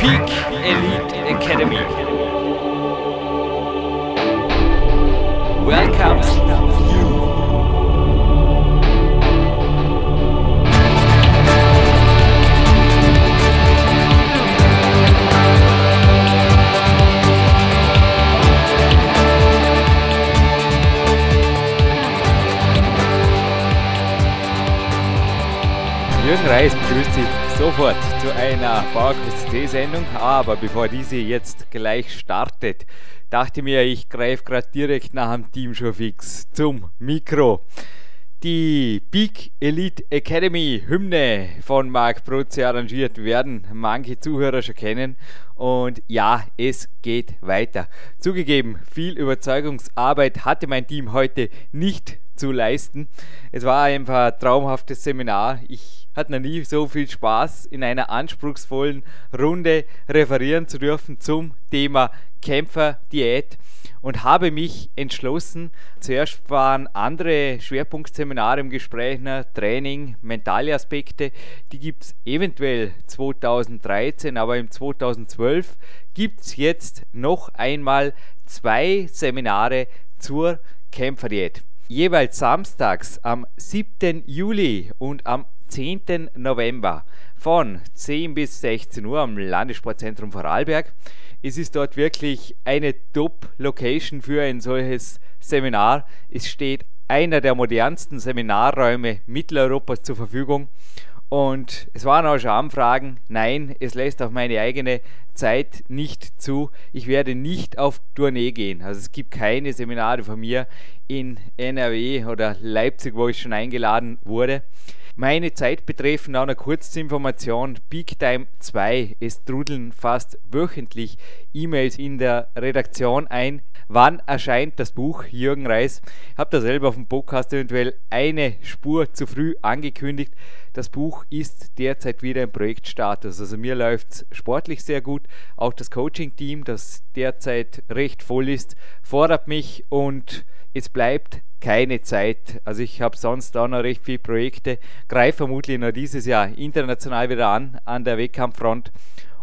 Peak Elite Academy. Welcomes. Jürgen Reis begrüßt Sie sofort zu einer PowerQuest C-Sendung. Aber bevor diese jetzt gleich startet, dachte mir, ich greife gerade direkt nach dem Team schon fix zum Mikro. Die Big Elite Academy Hymne von Marc Protze arrangiert werden manche Zuhörer schon kennen. Und ja, es geht weiter. Zugegeben, viel Überzeugungsarbeit hatte mein Team heute nicht zu leisten. Es war einfach ein traumhaftes Seminar. Ich hatte noch nie so viel Spaß, in einer anspruchsvollen Runde referieren zu dürfen zum Thema Kämpferdiät und habe mich entschlossen. Zuerst waren andere Schwerpunktseminare im Gespräch, ne? Training, mentale Aspekte. Die gibt es eventuell 2013, aber im 2012 gibt es jetzt noch einmal zwei Seminare zur Kämpferdiät jeweils samstags am 7. Juli und am 10. November von 10 bis 16 Uhr am Landessportzentrum Vorarlberg. Es ist dort wirklich eine Top-Location für ein solches Seminar. Es steht einer der modernsten Seminarräume Mitteleuropas zur Verfügung und es waren auch schon Anfragen, nein, es lässt auch meine eigene Zeit nicht zu. Ich werde nicht auf Tournee gehen. Also es gibt keine Seminare von mir in NRW oder Leipzig, wo ich schon eingeladen wurde. Meine Zeit betreffend auch eine Kurzinformation. Big Time 2. Es trudeln fast wöchentlich E-Mails in der Redaktion ein. Wann erscheint das Buch Jürgen Reis? Ich habe da selber auf dem Podcast eventuell eine Spur zu früh angekündigt. Das Buch ist derzeit wieder im Projektstatus. Also mir läuft es sportlich sehr gut. Auch das Coaching-Team, das derzeit recht voll ist, fordert mich und es bleibt keine Zeit. Also ich habe sonst auch noch recht viele Projekte, greife vermutlich noch dieses Jahr international wieder an, an der Wettkampffront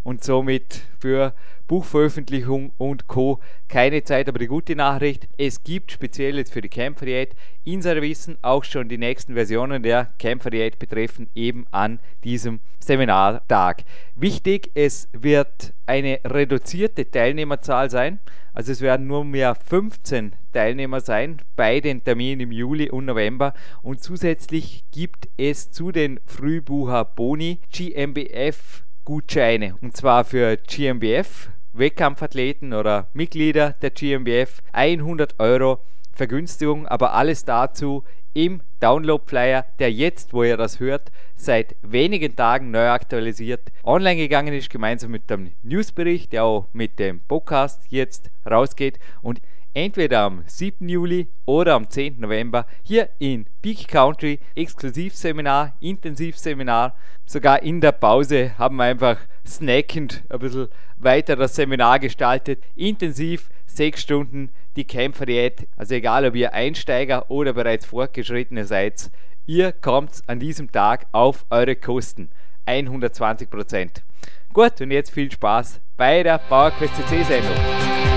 und somit für Buchveröffentlichung und Co. keine Zeit. Aber die gute Nachricht, es gibt speziell jetzt für die Kämpferdiät in Wissen auch schon die nächsten Versionen der Kämpferdiät betreffen eben an diesem Seminartag. Wichtig, es wird eine reduzierte Teilnehmerzahl sein. Also es werden nur mehr 15 Teilnehmer sein bei den Terminen im Juli und November. Und zusätzlich gibt es zu den Frühbucher Boni GmbF Gutscheine. Und zwar für GmbF, Wettkampfathleten oder Mitglieder der GmbF 100 Euro Vergünstigung, aber alles dazu im Download-Flyer, der jetzt, wo ihr das hört, seit wenigen Tagen neu aktualisiert online gegangen ist, gemeinsam mit dem Newsbericht, der auch mit dem Podcast jetzt rausgeht. Und entweder am 7. Juli oder am 10. November hier in Peak Country Exklusivseminar, Intensivseminar. Sogar in der Pause haben wir einfach snackend ein bisschen weiter das Seminar gestaltet. Intensiv sechs Stunden die Kämpferdiät. Also egal, ob ihr Einsteiger oder bereits Fortgeschrittene seid, ihr kommt an diesem Tag auf eure Kosten. 120 Prozent. Gut, und jetzt viel Spaß bei der PowerQuest CC Sendung.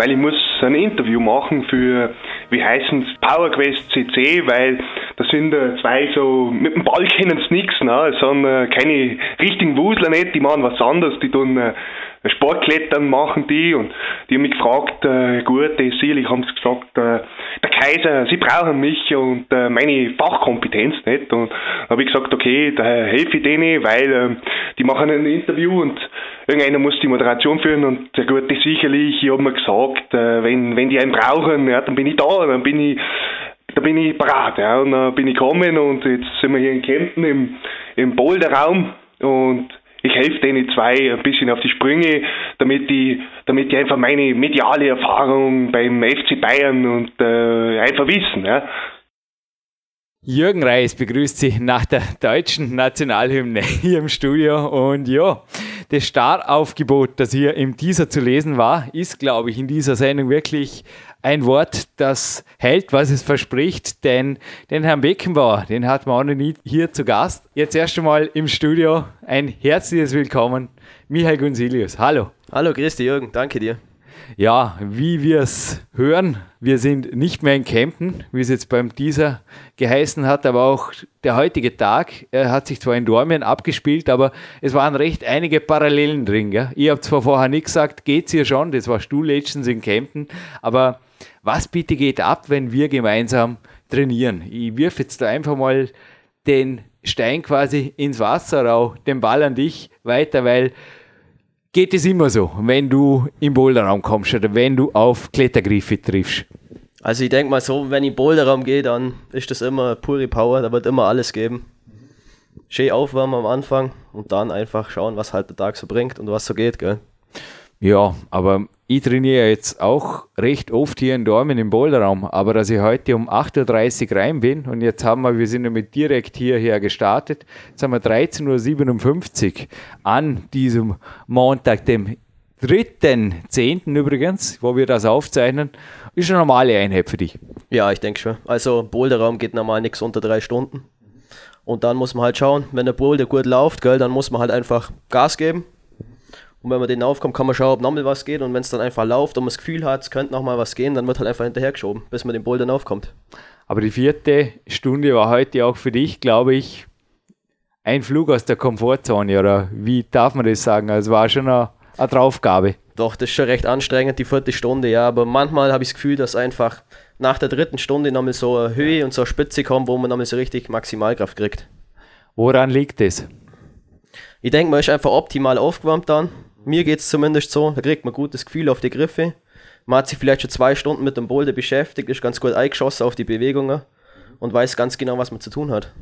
weil ich muss ein Interview machen für, wie heißen es, PowerQuest CC, weil das sind zwei so, mit dem Ball kennen sie nichts, ne? Es sind äh, keine richtigen Wusler nicht, die machen was anderes, die tun äh, Sportklettern machen die und die haben mich gefragt, äh, gut, sicherlich haben sie gesagt, äh, Kaiser, sie brauchen mich und äh, meine Fachkompetenz nicht. Und habe ich gesagt, okay, da helfe ich denen, weil äh, die machen ein Interview und irgendeiner muss die Moderation führen und der Gute sicherlich, ich habe mir gesagt, äh, wenn, wenn die einen brauchen, ja, dann bin ich da, dann bin ich da bin ich parat, ja, und dann bin ich gekommen und jetzt sind wir hier in Kempten im, im Boulderraum und ich helfe denen zwei ein bisschen auf die Sprünge, damit die, damit die einfach meine mediale Erfahrung beim FC Bayern und äh, einfach wissen. Ja. Jürgen Reis begrüßt Sie nach der deutschen Nationalhymne hier im Studio. Und ja, das Staraufgebot, das hier im Teaser zu lesen war, ist, glaube ich, in dieser Sendung wirklich ein Wort, das hält, was es verspricht. Denn den Herrn Beckenbauer, den hat man auch noch nie hier zu Gast. Jetzt erst einmal im Studio ein herzliches Willkommen, Michael Gunsilius. Hallo. Hallo, Christi Jürgen, danke dir. Ja, wie wir es hören, wir sind nicht mehr in Kempten, wie es jetzt beim Teaser geheißen hat, aber auch der heutige Tag er hat sich zwar in Dormien abgespielt, aber es waren recht einige Parallelen drin. Gell? Ich habe zwar vorher nicht gesagt, geht's hier schon, das war Stuhl Legends in Kempten, aber was bitte geht ab, wenn wir gemeinsam trainieren? Ich wirf jetzt da einfach mal den Stein quasi ins Wasser, auch den Ball an dich weiter, weil geht es immer so, wenn du im Boulderraum kommst oder wenn du auf Klettergriffe triffst? Also ich denke mal so, wenn ich im Boulderraum gehe, dann ist das immer pure Power, da wird immer alles geben. Schön aufwärmen am Anfang und dann einfach schauen, was halt der Tag so bringt und was so geht, gell? Ja, aber ich trainiere jetzt auch recht oft hier in Dormen im Boulderraum, aber dass ich heute um 8.30 Uhr rein bin und jetzt haben wir, wir sind damit direkt hierher gestartet, jetzt haben wir 13.57 Uhr an diesem Montag, dem 3.10. übrigens, wo wir das aufzeichnen, ist eine normale Einheit für dich. Ja, ich denke schon. Also Boulderraum geht normal nichts unter drei Stunden. Und dann muss man halt schauen, wenn der Boulder gut läuft, gell, dann muss man halt einfach Gas geben und wenn man den aufkommt, kann man schauen, ob nochmal was geht. Und wenn es dann einfach läuft und man das Gefühl hat, es könnte nochmal was gehen, dann wird halt einfach hinterhergeschoben, bis man den Ball dann aufkommt. Aber die vierte Stunde war heute auch für dich, glaube ich, ein Flug aus der Komfortzone. Oder wie darf man das sagen? Also war schon eine, eine Draufgabe. Doch, das ist schon recht anstrengend, die vierte Stunde, ja. Aber manchmal habe ich das Gefühl, dass einfach nach der dritten Stunde nochmal so eine Höhe und so eine Spitze kommt, wo man nochmal so richtig Maximalkraft kriegt. Woran liegt das? Ich denke, man ist einfach optimal aufgewärmt dann mir geht es zumindest so, da kriegt man gutes Gefühl auf die Griffe. Man hat sich vielleicht schon zwei Stunden mit dem Boulder beschäftigt, ist ganz gut eingeschossen auf die Bewegungen und weiß ganz genau, was man zu tun hat.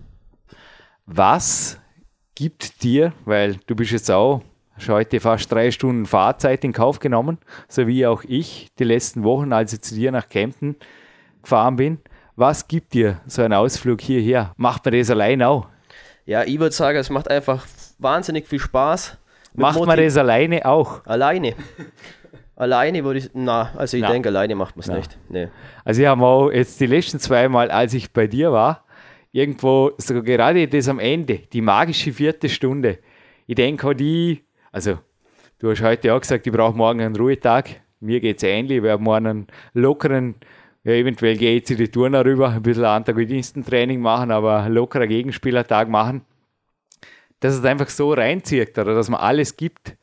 Was gibt dir, weil du bist jetzt auch schon heute fast drei Stunden Fahrzeit in Kauf genommen, so wie auch ich die letzten Wochen, als ich zu dir nach Kempten gefahren bin. Was gibt dir so ein Ausflug hierher? Macht man das allein auch? Ja, ich würde sagen, es macht einfach wahnsinnig viel Spaß Macht man das alleine auch? Alleine. alleine würde ich, na, also ich denke, alleine macht man es nicht. Nee. Also ich habe auch jetzt die letzten zwei Mal, als ich bei dir war, irgendwo so gerade das am Ende, die magische vierte Stunde. Ich denke die, also du hast heute auch gesagt, ich brauche morgen einen Ruhetag. Mir geht es ähnlich, wir haben morgen einen lockeren, ja, eventuell gehe ich die Turner rüber, ein bisschen Antagonistentraining machen, aber einen lockeren Gegenspielertag machen dass es einfach so reinzieht oder dass man alles gibt.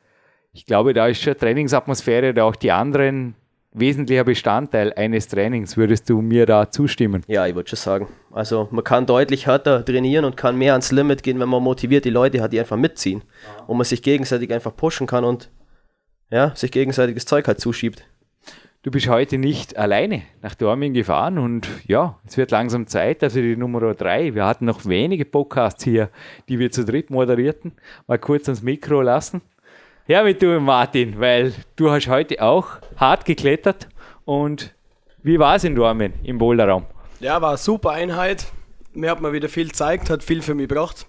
Ich glaube, da ist schon Trainingsatmosphäre oder auch die anderen wesentlicher Bestandteil eines Trainings. Würdest du mir da zustimmen? Ja, ich würde schon sagen. Also man kann deutlich härter trainieren und kann mehr ans Limit gehen, wenn man motiviert die Leute hat, die einfach mitziehen. Und man sich gegenseitig einfach pushen kann und ja, sich gegenseitiges Zeug halt zuschiebt. Du bist heute nicht alleine nach Dorming gefahren und ja, es wird langsam Zeit, also die Nummer drei. Wir hatten noch wenige Podcasts hier, die wir zu dritt moderierten. Mal kurz ans Mikro lassen. Ja, mit du, Martin, weil du hast heute auch hart geklettert und wie war es in Dormen im Boulderraum? Ja, war eine super Einheit. Mir hat man wieder viel gezeigt, hat viel für mich gebracht.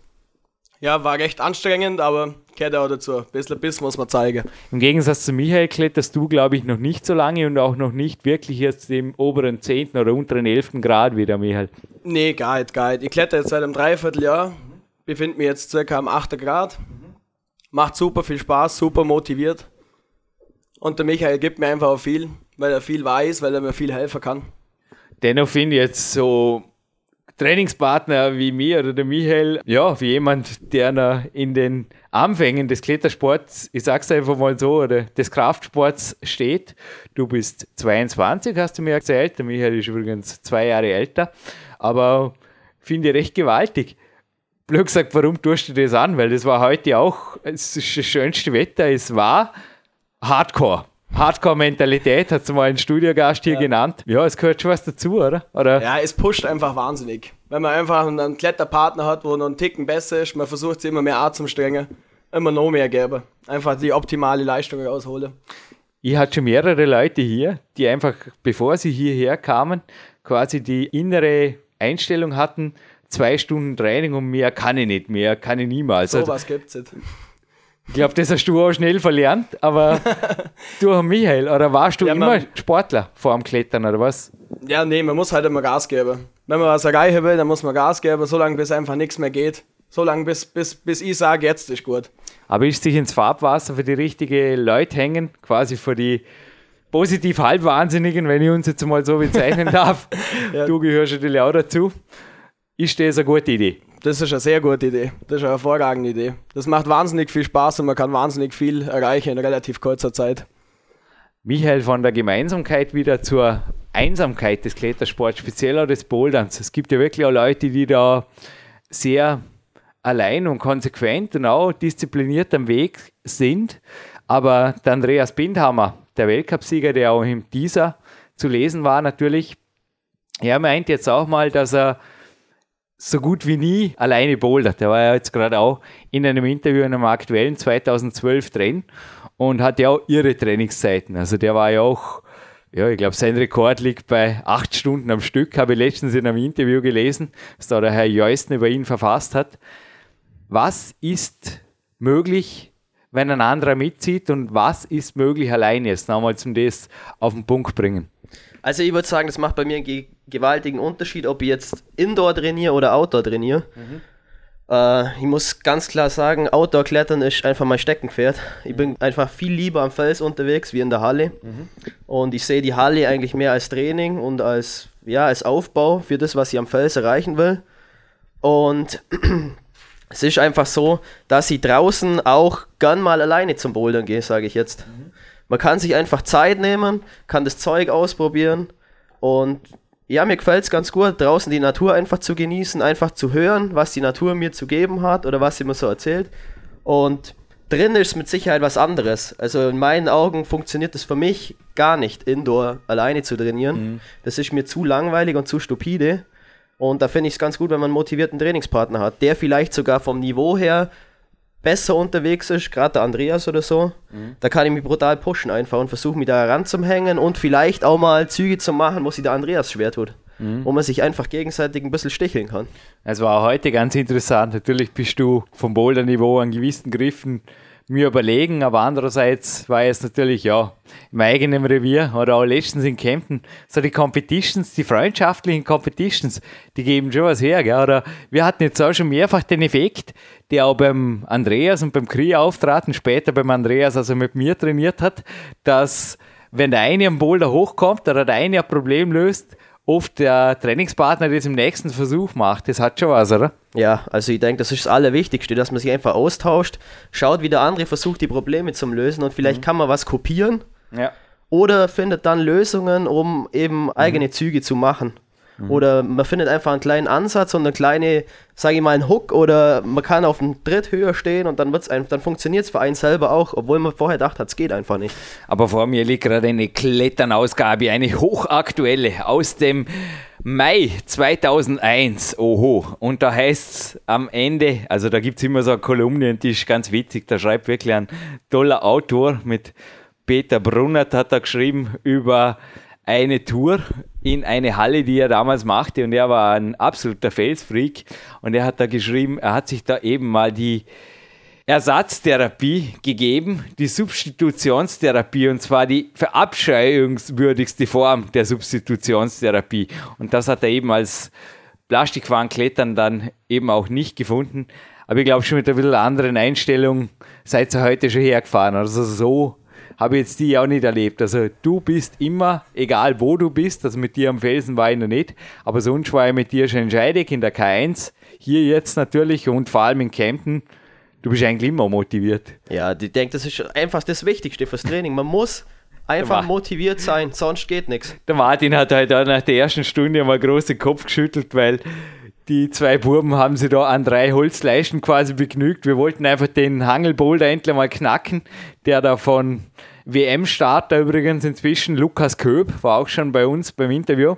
Ja, war recht anstrengend, aber gehört auch dazu. Ein bisschen Biss muss man zeigen. Im Gegensatz zu Michael kletterst du, glaube ich, noch nicht so lange und auch noch nicht wirklich jetzt im oberen 10. oder unteren 11. Grad wieder, Michael. Nee, gar nicht, gar nicht. Ich kletter jetzt seit einem Dreivierteljahr, befinde mich jetzt circa am 8. Grad. Macht super viel Spaß, super motiviert. Und der Michael gibt mir einfach auch viel, weil er viel weiß, weil er mir viel helfen kann. Dennoch finde ich jetzt so Trainingspartner wie mir oder der Michael, ja, wie jemand, der noch in den Anfängen des Klettersports, ich sag's einfach mal so, oder des Kraftsports steht. Du bist 22, hast du mir erzählt. Der Michael ist übrigens zwei Jahre älter, aber finde ich recht gewaltig. Blöd gesagt, warum tust du das an? Weil das war heute auch das schönste Wetter. Es war Hardcore. Hardcore-Mentalität hat es mal ein Studiogast hier genannt. Ja, es gehört schon was dazu, oder? oder? Ja, es pusht einfach wahnsinnig. Wenn man einfach einen Kletterpartner hat, wo noch einen Ticken besser ist, man versucht sie immer mehr anzustrengen, immer noch mehr geben. Einfach die optimale Leistung rausholen. Ich hatte schon mehrere Leute hier, die einfach, bevor sie hierher kamen, quasi die innere Einstellung hatten, zwei Stunden Training und mehr kann ich nicht, mehr kann ich niemals. So Also, was gibt's nicht. Ich glaube, das hast du auch schnell verlernt, aber du, Michael, oder warst du Ja, immer man- Sportler vor dem Klettern, oder was? Ja, nee, man muss halt immer Gas geben. Wenn man was erreichen will, dann muss man Gas geben, solange bis einfach nichts mehr geht. Solange bis, bis, bis ich sage, jetzt ist gut. Aber ist sich ins Farbwasser für die richtigen Leute hängen, quasi für die positiv halbwahnsinnigen, wenn ich uns jetzt mal so bezeichnen darf. Du gehörst natürlich auch dazu. Ist das eine gute Idee? Das ist eine sehr gute Idee. Das ist eine hervorragende Idee. Das macht wahnsinnig viel Spaß und man kann wahnsinnig viel erreichen in relativ kurzer Zeit. Michael, von der Gemeinsamkeit wieder zur Einsamkeit des Klettersports, speziell auch des Boulderns. Es gibt ja wirklich auch Leute, die da sehr allein und konsequent und auch diszipliniert am Weg sind. Aber der Andreas Bindhammer, der Weltcupsieger, der auch im Teaser zu lesen war, natürlich, er meint jetzt auch mal, dass er so gut wie nie alleine bouldert. Der war ja jetzt gerade auch in einem Interview in einem aktuellen 2012 drin und hat ja auch ihre Trainingszeiten. Also der war ja auch, ja, ich glaube, sein Rekord liegt bei acht Stunden am Stück, habe ich letztens in einem Interview gelesen, das da der Herr Jeusten über ihn verfasst hat. Was ist möglich, wenn ein anderer mitzieht und was ist möglich alleine? Jetzt nochmal zum das auf den Punkt bringen. Also ich würde sagen, das macht bei mir gewaltigen Unterschied, ob ich jetzt Indoor trainiere oder Outdoor trainiere. Äh, ich muss ganz klar sagen, Outdoor-Klettern ist einfach mein Steckenpferd. Ich bin einfach viel lieber am Fels unterwegs wie in der Halle. Und ich sehe die Halle eigentlich mehr als Training und als, ja, als Aufbau für das, was ich am Fels erreichen will. Und es ist einfach so, dass ich draußen auch gern mal alleine zum Bouldern gehe, sage ich jetzt. Man kann sich einfach Zeit nehmen, kann das Zeug ausprobieren und ja, mir gefällt es ganz gut, draußen die Natur einfach zu genießen, einfach zu hören, was die Natur mir zu geben hat oder was sie mir so erzählt. Und drin ist mit Sicherheit was anderes. Also in meinen Augen funktioniert es für mich gar nicht, Indoor alleine zu trainieren. Das ist mir zu langweilig und zu stupide. Und da finde ich es ganz gut, wenn man einen motivierten Trainingspartner hat, der vielleicht sogar vom Niveau her besser unterwegs ist, gerade der Andreas oder so. Da kann ich mich brutal pushen einfach und versuche mich da ranzuhängen und vielleicht auch mal Züge zu machen, wo sich der Andreas schwer tut. Wo man sich einfach gegenseitig ein bisschen sticheln kann. Es war heute ganz interessant. Natürlich bist du vom Boulder-Niveau an gewissen Griffen mir überlegen, aber andererseits war es natürlich, ja, im eigenen Revier oder auch letztens in Kempten, so die Competitions, die freundschaftlichen Competitions, die geben schon was her, gell? Oder wir hatten jetzt auch schon mehrfach den Effekt, der auch beim Andreas und beim Kri auftraten, später beim Andreas, also mit mir trainiert hat, dass wenn der eine am Boulder hochkommt oder der eine ein Problem löst, oft der Trainingspartner das im nächsten Versuch macht. Das hat schon was, oder? Ja, also ich denke, das ist das Allerwichtigste, dass man sich einfach austauscht, schaut, wie der andere versucht, die Probleme zu lösen und vielleicht kann man was kopieren Ja. oder findet dann Lösungen, um eben eigene Züge zu machen. Oder man findet einfach einen kleinen Ansatz und eine kleine, sage ich mal, einen Hook oder man kann auf einem Dritt höher stehen und dann, wird's ein, dann funktioniert es für einen selber auch, obwohl man vorher dachte, es geht einfach nicht. Aber vor mir liegt gerade eine Kletternausgabe, eine hochaktuelle aus dem Mai 2001. Oho. Und da heißt es am Ende, also da gibt es immer so eine Kolumne und die ist ganz witzig. Da schreibt wirklich ein toller Autor mit Peter Brunnert hat er geschrieben über eine Tour in eine Halle, die er damals machte und er war ein absoluter Felsfreak und er hat da geschrieben, er hat sich da eben mal die Ersatztherapie gegeben, die Substitutionstherapie, und zwar die verabscheuungswürdigste Form der Substitutionstherapie. Und das hat er eben als Plastikwarenklettern dann eben auch nicht gefunden. Aber ich glaube schon mit einer bisschen anderen Einstellung seid ihr heute schon hergefahren. Also so habe ich jetzt die auch nicht erlebt. Also du bist immer, egal wo du bist, also mit dir am Felsen war ich noch nicht, aber sonst war ich mit dir schon entscheidig in der K1, hier jetzt natürlich und vor allem in Kempten. Du bist eigentlich immer motiviert. Ja, ich denke, das ist einfach das Wichtigste fürs Training. Man muss einfach motiviert sein, sonst geht nichts. Der Martin hat halt auch nach der ersten Stunde mal großen Kopf geschüttelt, weil die zwei Buben haben sie da an drei Holzleisten quasi begnügt. Wir wollten einfach den Hangelboulder endlich mal knacken, der da von WM-Starter übrigens inzwischen, Lukas Köb, war auch schon bei uns beim Interview,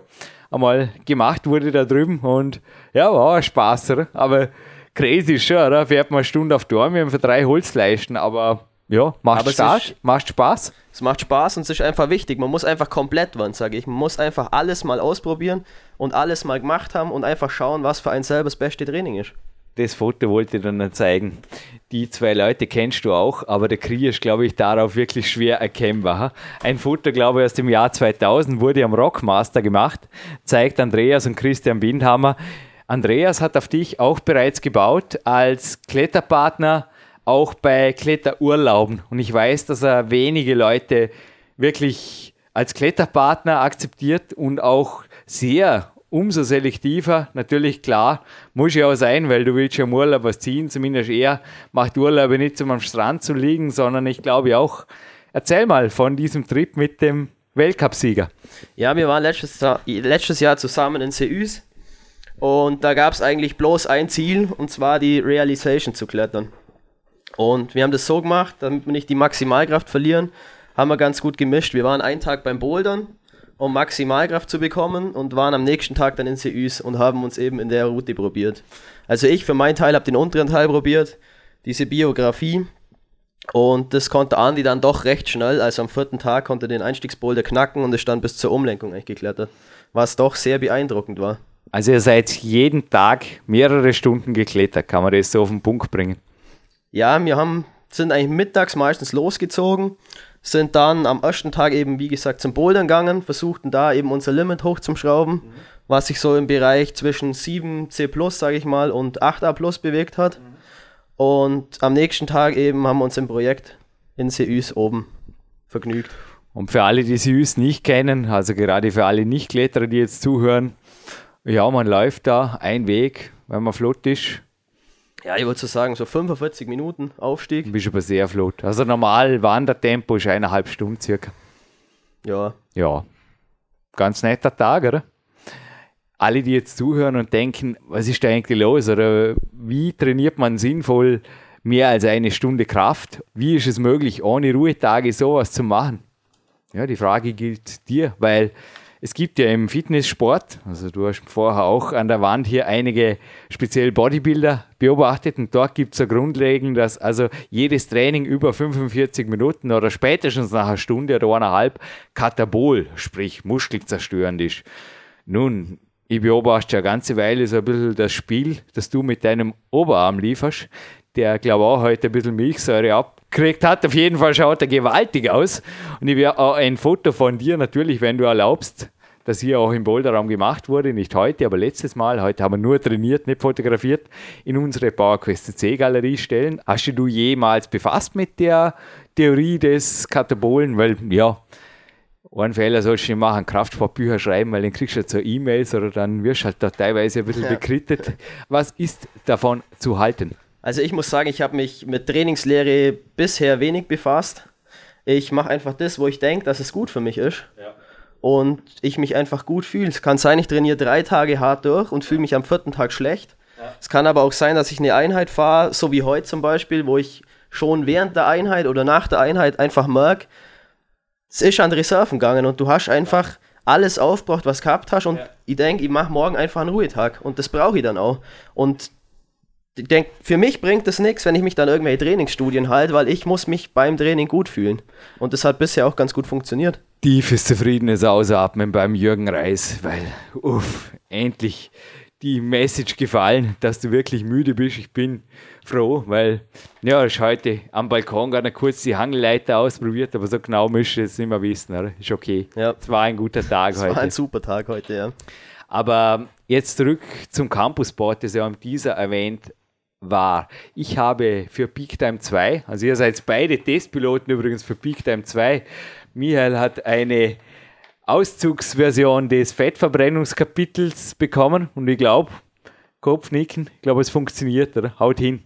einmal gemacht wurde da drüben und ja, war ein Spaß, oder? aber crazy schon, oder? Fährt man eine Stunde auf Dormien für drei Holzleisten, aber ja, macht Aber es Spaß, ist- macht Spaß. Es macht Spaß und es ist einfach wichtig. Man muss einfach komplett werden, sage ich. Man muss einfach alles mal ausprobieren und alles mal gemacht haben und einfach schauen, was für ein selber das beste Training ist. Das Foto wollte ich dir noch zeigen. Die zwei Leute kennst du auch, aber der Krieg ist, glaube ich, darauf wirklich schwer erkennbar. Ein Foto, glaube ich, aus dem Jahr 2000 wurde am Rockmaster gemacht, zeigt Andreas und Christian Windhammer. Andreas hat auf dich auch bereits gebaut als Kletterpartner, auch bei Kletterurlauben. Und ich weiß, dass er wenige Leute wirklich als Kletterpartner akzeptiert und auch sehr umso selektiver. Natürlich, klar, muss ja auch sein, weil du willst ja im Urlaub was ziehen. Zumindest er macht Urlaube nicht, um am Strand zu liegen, sondern ich glaube auch, erzähl mal von diesem Trip mit dem Weltcupsieger. Ja, wir waren letztes, Jahr- letztes Jahr zusammen in Seus und da gab es eigentlich bloß ein Ziel und zwar die Realization zu klettern. Und wir haben das so gemacht, damit wir nicht die Maximalkraft verlieren, haben wir ganz gut gemischt. Wir waren einen Tag beim Bouldern, um Maximalkraft zu bekommen und waren am nächsten Tag dann in Seus und haben uns eben in der Route probiert. Also ich für meinen Teil habe den unteren Teil probiert, diese Biografie. Und das konnte Andi dann doch recht schnell, also am vierten Tag konnte er den Einstiegsboulder knacken und ist dann bis zur Umlenkung eigentlich geklettert. Was doch sehr beeindruckend war. Also ihr seid jeden Tag mehrere Stunden geklettert, kann man das so auf den Punkt bringen. Ja, wir haben, sind eigentlich mittags meistens losgezogen, sind dann am ersten Tag eben, wie gesagt, zum Bouldern gegangen, versuchten da eben unser Limit hochzuschrauben, was sich so im Bereich zwischen 7C plus, sage ich mal, und 8A plus bewegt hat. Und am nächsten Tag eben haben wir uns im Projekt in Seus oben vergnügt. Und für alle, die Süß nicht kennen, also gerade für alle Nicht-Kletterer, die jetzt zuhören, ja, man läuft da ein Weg, wenn man flott ist, Ja, ich würde so sagen, so 45 Minuten Aufstieg. bist du aber sehr flott. Also normal Wandertempo ist eineinhalb Stunden circa. Ja, Ja, ganz netter Tag, oder? Alle, die jetzt zuhören und denken, was ist da eigentlich los? Oder wie trainiert man sinnvoll mehr als eine Stunde Kraft? Wie ist es möglich, ohne Ruhetage sowas zu machen? Ja, die Frage gilt dir, weil es gibt ja im Fitnesssport, also du hast vorher auch an der Wand hier einige speziell Bodybuilder beobachtet und dort gibt es eine Grundregel, dass also jedes Training über 45 Minuten oder spätestens nach einer Stunde oder eineinhalb katabol, sprich muskelzerstörend ist. Nun, ich beobachte ja eine ganze Weile so ein bisschen das Spiel, das du mit deinem Oberarm lieferst, der glaube auch heute ein bisschen Milchsäure abgekriegt hat. Auf jeden Fall schaut er gewaltig aus. Und ich werde auch ein Foto von dir natürlich, wenn du erlaubst, das hier auch im Boulderraum gemacht wurde, nicht heute, aber letztes Mal. Heute haben wir nur trainiert, nicht fotografiert, in unsere PowerQuest C Galerie stellen. Hast du jemals befasst mit der Theorie des Katabolen? Weil, ja, einen Fehler sollst du nicht machen, Kraftsportbücher schreiben, weil dann kriegst du ja so E-Mails oder dann wirst du halt da teilweise ein bisschen Ja. bekrittet. Was ist davon zu halten? Also ich muss sagen, ich habe mich mit Trainingslehre bisher wenig befasst. Ich mache einfach das, wo ich denke, dass es gut für mich ist. Und ich mich einfach gut fühle. Es kann sein, ich trainiere drei Tage hart durch und fühle mich am vierten Tag schlecht. Es kann aber auch sein, dass ich eine Einheit fahre, so wie heute zum Beispiel, wo ich schon während der Einheit oder nach der Einheit einfach merke, es ist an die Reserven gegangen und du hast einfach alles aufgebracht, was du gehabt hast und ich denke, ich mache morgen einfach einen Ruhetag und das brauche ich dann auch. Und ich denke, für mich bringt das nichts, wenn ich mich dann irgendwelche Trainingsstudien halte, weil ich muss mich beim Training gut fühlen. Und das hat bisher auch ganz gut funktioniert. Tiefes, zufriedenes Ausatmen beim Jürgen Reis, weil, uff, endlich die Message gefallen, dass du wirklich müde bist. Ich bin froh, weil, ja, ich heute am Balkon gerade kurz die Hangelleiter ausprobiert, aber so genau müsst ihr es nicht mehr wissen, oder? Ist okay. Ja. Es war ein guter Tag Es heute. war ein super Tag heute, ja. Aber jetzt zurück zum Campussport, das ja am dieser erwähnt. War. Ich habe für Peak Time 2, also ihr seid beide Testpiloten übrigens für Peak Time 2. Michael hat eine Auszugsversion des Fettverbrennungskapitels bekommen und ich glaube, Kopfnicken, ich glaube, es funktioniert, oder? Haut hin.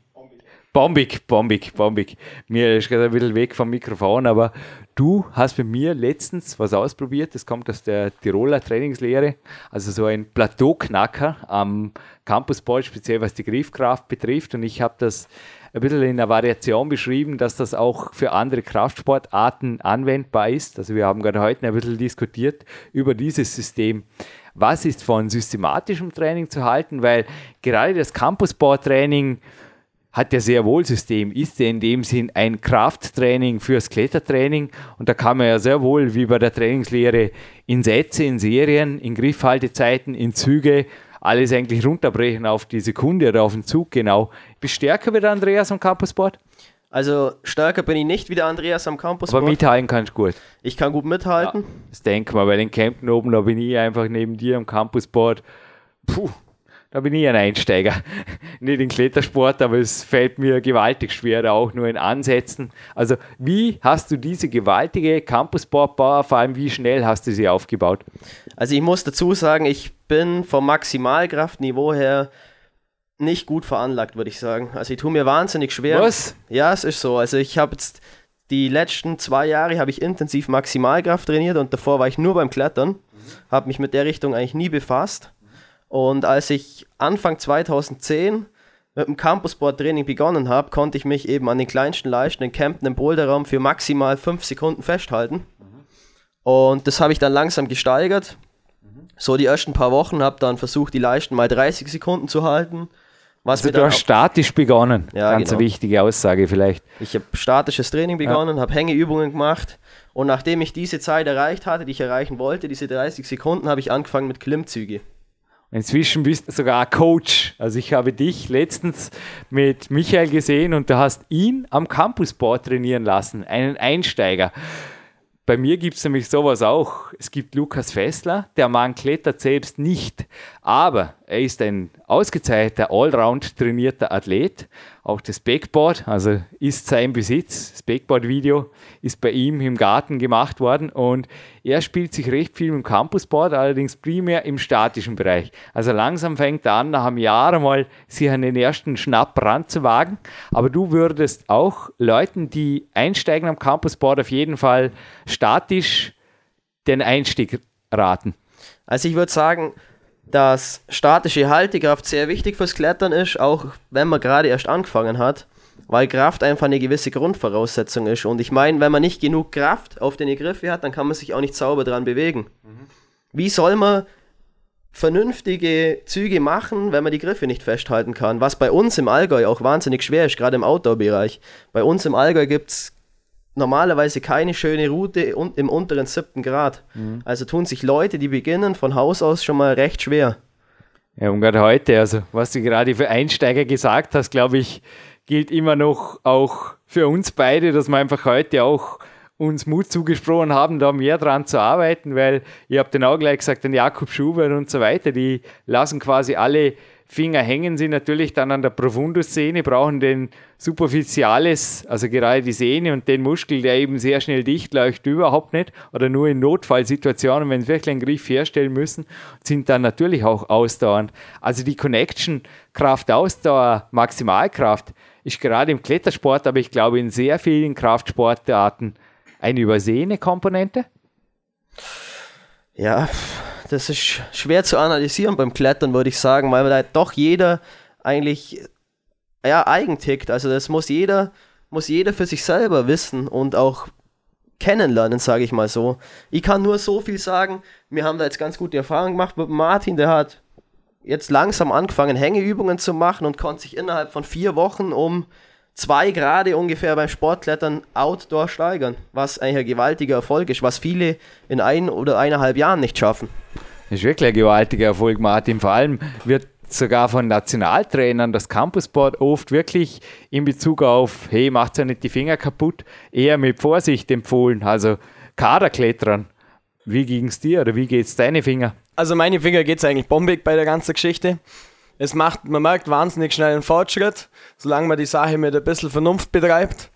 Bombig, bombig, bombig. Mir ist gerade ein bisschen weg vom Mikrofon, aber du hast bei mir letztens was ausprobiert. Das kommt aus der Tiroler Trainingslehre. Also so ein Plateauknacker am Campusboard, speziell was die Griffkraft betrifft. Und ich habe das ein bisschen in einer Variation beschrieben, dass das auch für andere Kraftsportarten anwendbar ist. Also wir haben gerade heute ein bisschen diskutiert über dieses System. Was ist von systematischem Training zu halten? Weil gerade das Campusboard-Training hat ja sehr wohl System, ist ja in dem Sinn ein Krafttraining fürs Klettertraining und da kann man ja sehr wohl, wie bei der Trainingslehre, in Sätze, in Serien, in Griffhaltezeiten, in Züge, alles eigentlich runterbrechen auf die Sekunde oder auf den Zug genau. Bist du stärker wie der Andreas am Campusboard? Also stärker bin ich nicht wie der Andreas am Campus. Aber mithalten kannst du gut. Ich kann gut mithalten. Ja, das denke mal, bei den Campen oben, da bin ich einfach neben dir am Campusboard. Puh, da bin ich ein Einsteiger. Nicht in Klettersport, aber es fällt mir gewaltig schwer, da auch nur in Ansätzen. Also, wie hast du diese gewaltige Campusboard-Power, vor allem wie schnell hast du sie aufgebaut? Also, ich muss dazu sagen, ich bin vom Maximalkraftniveau her nicht gut veranlagt, würde ich sagen. Also, ich tue mir wahnsinnig schwer. Was? Ja, es ist so. Also, ich habe jetzt die letzten zwei Jahre habe ich intensiv Maximalkraft trainiert und davor war ich nur beim Klettern, habe mich mit der Richtung eigentlich nie befasst und als ich Anfang 2010 mit dem Campusboard-Training begonnen habe, konnte ich mich eben an den kleinsten Leisten in Kempten im Boulderraum für maximal 5 Sekunden festhalten. Und das habe ich dann langsam gesteigert. So die ersten paar Wochen habe dann versucht, die Leisten mal 30 Sekunden zu halten. Was also du hast statisch begonnen. Ja, Ganz genau. eine wichtige Aussage vielleicht. Ich habe statisches Training begonnen, ja. habe Hängeübungen gemacht und nachdem ich diese Zeit erreicht hatte, die ich erreichen wollte, diese 30 Sekunden, habe ich angefangen mit Klimmzüge. Inzwischen bist du sogar Coach. Also ich habe dich letztens mit Michael gesehen und du hast ihn am Campusboard trainieren lassen, einen Einsteiger. Bei mir gibt es nämlich sowas auch. Es gibt Lukas Fessler, der Mann klettert selbst nicht, aber er ist ein ausgezeichneter, allround trainierter Athlet. Auch das Backboard, also ist sein Besitz. Das Backboard-Video ist bei ihm im Garten gemacht worden und er spielt sich recht viel im Campusboard, allerdings primär im statischen Bereich. Also langsam fängt er an, nach einem Jahr mal sich an den ersten Schnapp ranzuwagen. Aber du würdest auch Leuten, die einsteigen am Campusboard, auf jeden Fall statisch den Einstieg raten. Also ich würde sagen, dass statische Haltekraft sehr wichtig fürs Klettern ist, auch wenn man gerade erst angefangen hat, weil Kraft einfach eine gewisse Grundvoraussetzung ist. Und ich meine, wenn man nicht genug Kraft auf den Griffe hat, dann kann man sich auch nicht sauber dran bewegen. Mhm. Wie soll man vernünftige Züge machen, wenn man die Griffe nicht festhalten kann? Was bei uns im Allgäu auch wahnsinnig schwer ist, gerade im Outdoor-Bereich. Bei uns im Allgäu gibt es normalerweise keine schöne Route im unteren siebten Grad. Mhm. Also tun sich Leute, die beginnen, von Haus aus schon mal recht schwer. Ja, und gerade heute, also was du gerade für Einsteiger gesagt hast, glaube ich, gilt immer noch auch für uns beide, dass wir einfach heute auch uns Mut zugesprochen haben, da mehr dran zu arbeiten, weil ihr habt dann auch gleich gesagt, den Jakob Schubert und so weiter, die lassen quasi alle Finger hängen sie natürlich dann an der Profundus-Szene, brauchen den Superficialis, also gerade die Sehne und den Muskel, der eben sehr schnell dicht läuft, überhaupt nicht oder nur in Notfallsituationen, wenn sie wirklich einen Griff herstellen müssen, sind dann natürlich auch ausdauernd. Also die Connection Kraft-Ausdauer, Maximalkraft ist gerade im Klettersport, aber ich glaube in sehr vielen Kraftsportarten eine übersehene Komponente. Ja, das ist schwer zu analysieren beim Klettern, würde ich sagen, weil da doch jeder eigentlich ja, eigen tickt. Also das muss jeder, muss jeder für sich selber wissen und auch kennenlernen, sage ich mal so. Ich kann nur so viel sagen, wir haben da jetzt ganz gute Erfahrungen gemacht mit Martin, der hat jetzt langsam angefangen, Hängeübungen zu machen und konnte sich innerhalb von vier Wochen um zwei Grade ungefähr beim Sportklettern outdoor steigern, was eigentlich ein gewaltiger Erfolg ist, was viele in ein oder eineinhalb Jahren nicht schaffen. Das ist wirklich ein gewaltiger Erfolg, Martin. Vor allem wird sogar von Nationaltrainern das Campusboard oft wirklich in Bezug auf, hey, macht ja nicht die Finger kaputt, eher mit Vorsicht empfohlen. Also Kaderklettern. Wie ging es dir oder wie geht es deine Finger? Also meine Finger geht es eigentlich bombig bei der ganzen Geschichte. Es macht, man merkt wahnsinnig schnell einen Fortschritt, solange man die Sache mit ein bisschen Vernunft betreibt.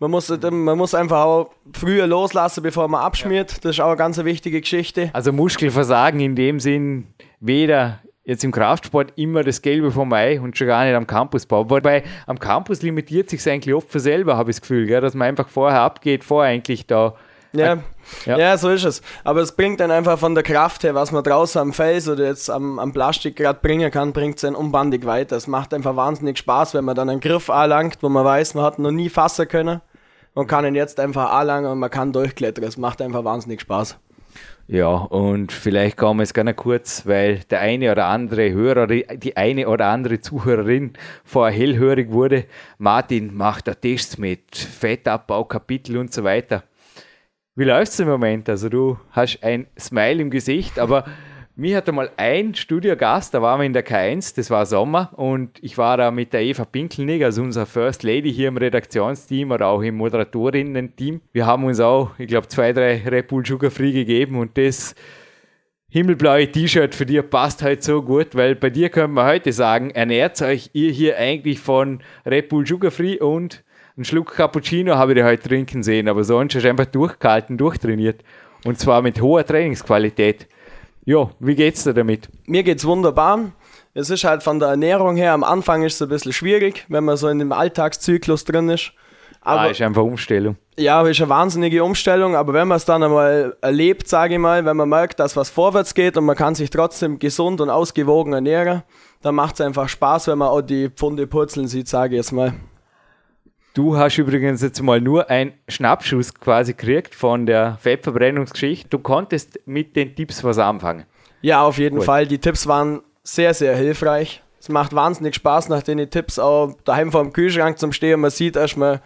Man muss, man muss einfach auch früher loslassen, bevor man abschmiert. Das ist auch eine ganz wichtige Geschichte. Also Muskelversagen in dem Sinn weder jetzt im Kraftsport immer das Gelbe vom Ei und schon gar nicht am Campusbau. Wobei am Campus limitiert sich eigentlich oft für selber, habe ich das Gefühl, gell? dass man einfach vorher abgeht, vor eigentlich da. Ja, Ja. ja. so ist es. Aber es bringt dann einfach von der Kraft her, was man draußen am Fels oder jetzt am, am Plastik gerade bringen kann, bringt es dann unbandig weiter. Es macht einfach wahnsinnig Spaß, wenn man dann einen Griff anlangt, wo man weiß, man hat noch nie fassen können und kann ihn jetzt einfach anlangen und man kann durchklettern. Es macht einfach wahnsinnig Spaß. Ja, und vielleicht kommen wir jetzt gerne kurz, weil der eine oder andere Hörer, die eine oder andere Zuhörerin vorher hellhörig wurde. Martin macht da Tests mit Fettabbau, Kapitel und so weiter. Wie läuft's im Moment? Also du hast ein Smile im Gesicht, aber mir hatte mal ein Studiogast, da waren wir in der K1, das war Sommer und ich war da mit der Eva Pinkelnig, also unserer First Lady hier im Redaktionsteam oder auch im Moderatorinnen-Team. Wir haben uns auch, ich glaube, zwei, drei Red Bull Sugar Free gegeben und das himmelblaue T-Shirt für dir passt halt so gut, weil bei dir können wir heute sagen, ernährt euch ihr hier eigentlich von Red Bull Sugar Free und einen Schluck Cappuccino habe ich dir heute trinken sehen, aber sonst hast du einfach durchgehalten, durchtrainiert und zwar mit hoher Trainingsqualität. Ja, wie geht's dir damit? Mir geht's wunderbar. Es ist halt von der Ernährung her, am Anfang ist es ein bisschen schwierig, wenn man so in dem Alltagszyklus drin ist. Aber Aber ah, ist einfach Umstellung. Ja, ist eine wahnsinnige Umstellung, aber wenn man es dann einmal erlebt, sage ich mal, wenn man merkt, dass was vorwärts geht und man kann sich trotzdem gesund und ausgewogen ernähren, dann macht es einfach Spaß, wenn man auch die Pfunde purzeln sieht, sage ich jetzt mal. Du hast übrigens jetzt mal nur einen Schnappschuss quasi gekriegt von der Fettverbrennungsgeschichte. Du konntest mit den Tipps was anfangen. Ja, auf jeden Gut. Fall. Die Tipps waren sehr, sehr hilfreich. Es macht wahnsinnig Spaß, nach den Tipps auch daheim vor dem Kühlschrank zum Stehen. Man sieht erstmal,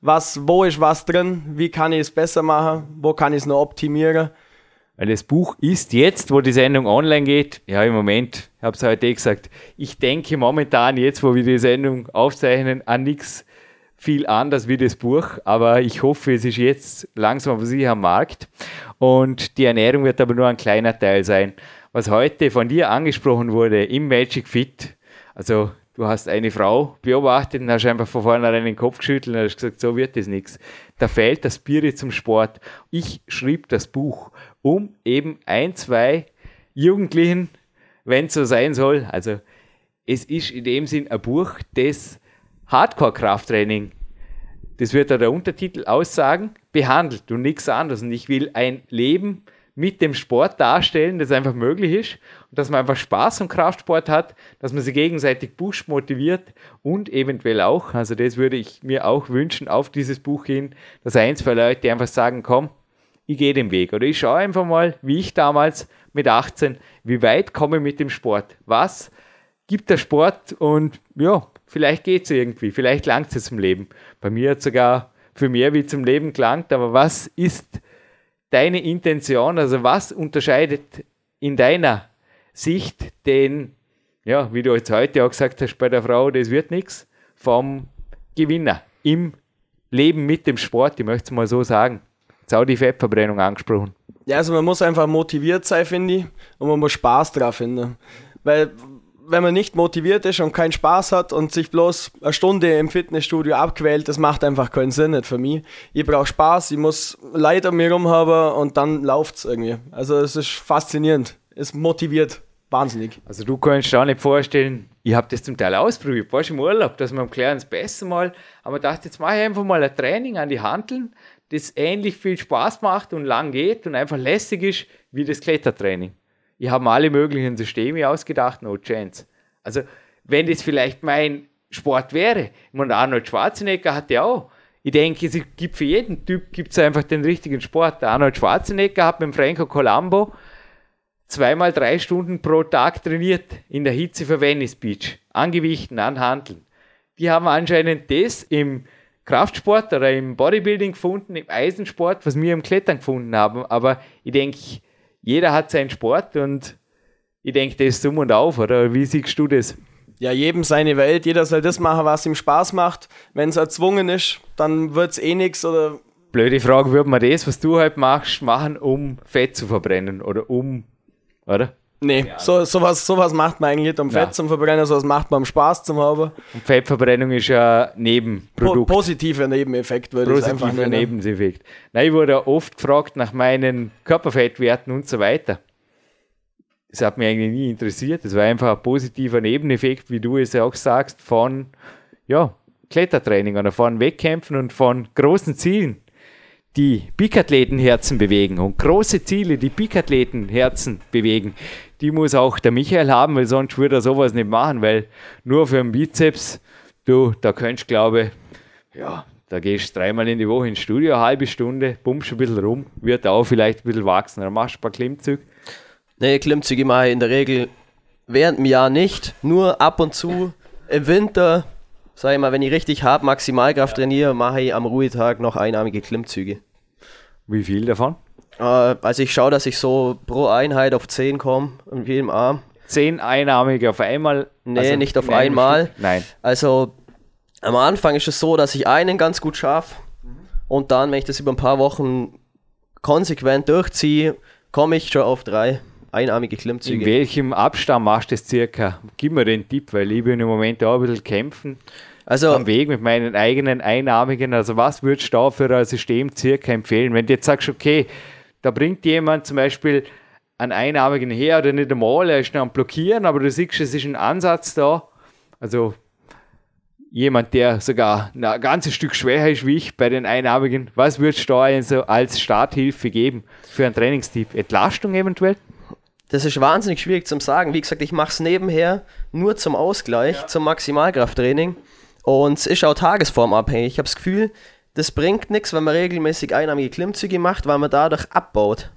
was, wo ist was drin, wie kann ich es besser machen, wo kann ich es noch optimieren. Weil das Buch ist jetzt, wo die Sendung online geht, ja im Moment, ich habe es heute eh gesagt, ich denke momentan jetzt, wo wir die Sendung aufzeichnen, an nichts viel anders wie das Buch, aber ich hoffe, es ist jetzt langsam aber sicher am Markt und die Ernährung wird aber nur ein kleiner Teil sein. Was heute von dir angesprochen wurde im Magic Fit, also du hast eine Frau beobachtet und hast einfach von vornherein den Kopf geschüttelt und hast gesagt, so wird das nichts. Da fehlt das Spirit zum Sport. Ich schrieb das Buch, um eben ein, zwei Jugendlichen, wenn es so sein soll, also es ist in dem Sinn ein Buch, das Hardcore-Krafttraining, das wird da der Untertitel aussagen, behandelt und nichts anderes. Und ich will ein Leben mit dem Sport darstellen, das einfach möglich ist. Und dass man einfach Spaß am Kraftsport hat, dass man sich gegenseitig pusht, motiviert und eventuell auch, also das würde ich mir auch wünschen auf dieses Buch hin, dass ein, zwei Leute einfach sagen, komm, ich gehe den Weg. Oder ich schaue einfach mal, wie ich damals mit 18, wie weit komme ich mit dem Sport, was gibt der Sport? Und ja, vielleicht geht es irgendwie, vielleicht langt es zum Leben. Bei mir hat sogar für mehr wie zum Leben gelangt, aber was ist deine Intention, also was unterscheidet in deiner Sicht den, ja, wie du jetzt heute auch gesagt hast, bei der Frau, das wird nichts, vom Gewinner im Leben mit dem Sport, ich möchte es mal so sagen. Jetzt auch die Fettverbrennung angesprochen. Ja, also man muss einfach motiviert sein, finde ich, und man muss Spaß drauf finden. Weil wenn man nicht motiviert ist und keinen Spaß hat und sich bloß eine Stunde im Fitnessstudio abquält, das macht einfach keinen Sinn, nicht für mich. Ich brauche Spaß, ich muss Leute um mich herum haben und dann läuft es irgendwie. Also es ist faszinierend, es motiviert wahnsinnig. Also du kannst dir auch nicht vorstellen, ich habe das zum Teil ausprobiert, warst im Urlaub, dass man am Kleinen das Beste mal, aber dachte, jetzt mache ich einfach mal ein Training an die Handeln, das ähnlich viel Spaß macht und lang geht und einfach lässig ist wie das Klettertraining. Ich habe mir alle möglichen Systeme ausgedacht, no chance. Also, wenn das vielleicht mein Sport wäre, ich meine, Arnold Schwarzenegger hat ja auch, ich denke, es gibt für jeden Typ gibt's einfach den richtigen Sport. Der Arnold Schwarzenegger hat mit Franco Colombo zweimal drei Stunden pro Tag trainiert in der Hitze für Venice Beach, an Gewichten, an Handeln. Die haben anscheinend das im Kraftsport oder im Bodybuilding gefunden, im Eisensport, was wir im Klettern gefunden haben. Aber ich denke, jeder hat seinen Sport und ich denke, das ist um und auf, oder wie siehst du das? Ja, jedem seine Welt, jeder soll das machen, was ihm Spaß macht. Wenn es erzwungen ist, dann wird es eh nichts oder Blöde Frage, würde man das, was du halt machst, machen, um Fett zu verbrennen oder um, oder? Nee, so, sowas, sowas macht man eigentlich nicht, um. Fett zum Verbrennen, sowas macht man um Spaß zum haben. Und Fettverbrennung ist ja Po Nebenprodukt. positiver Nebeneffekt würde ich einfach positiver. Nebeneffekt. Nein, ich wurde oft gefragt nach meinen Körperfettwerten und so weiter. Das hat mich eigentlich nie interessiert. Das war einfach ein positiver Nebeneffekt, wie du es ja auch sagst, von ja, Klettertraining oder von Wettkämpfen und von großen Zielen, die Bikathletenherzen bewegen. Und große Ziele, die Bikathletenherzen bewegen, die muss auch der Michael haben, weil sonst würde er sowas nicht machen, weil nur für einen Bizeps, du, da könntest du, glaube ich, ja, da gehst du dreimal in die Woche ins Studio, eine halbe Stunde, pumpst ein bisschen rum, wird auch vielleicht ein bisschen wachsen. Dann machst du ein paar Klimmzüge. Nee, Klimmzüge mache ich in der Regel während dem Jahr nicht. Nur ab und zu im Winter, sag ich mal, wenn ich richtig hart Maximalkraft trainiere, mache ich am Ruhetag noch einarmige Klimmzüge. Wie viel davon? Äh, also ich schaue, dass ich so pro Einheit auf 10 komme, in jedem Arm. Zehn Einarmige auf einmal? Nee, Also nicht auf in einmal. Nein. Also am Anfang ist es so, dass ich einen ganz gut schaffe und dann, wenn ich das über ein paar Wochen konsequent durchziehe, komme ich schon auf drei einarmige In Klimmzüge. welchem Abstand machst du das circa? Gib mir den Tipp, weil ich bin im Moment auch ein bisschen kämpfen Also am Weg mit meinen eigenen Einarmigen. Also was würdest du da für ein System circa empfehlen? Wenn du jetzt sagst, okay, da bringt jemand zum Beispiel einen Einarmigen her oder nicht einmal, er ist noch am Blockieren, aber du siehst, es ist ein Ansatz da. Also jemand, der sogar ein ganzes Stück schwächer ist wie ich bei den Einarmigen, was würdest du da also als Starthilfe geben für einen Trainingstipp? Entlastung eventuell? Das ist wahnsinnig schwierig zu sagen. Wie gesagt, ich mache es nebenher nur zum Ausgleich, zum Maximalkrafttraining. Und es ist auch tagesformabhängig. Ich habe das Gefühl, das bringt nichts, wenn man regelmäßig einarmige Klimmzüge macht, weil man dadurch abbaut.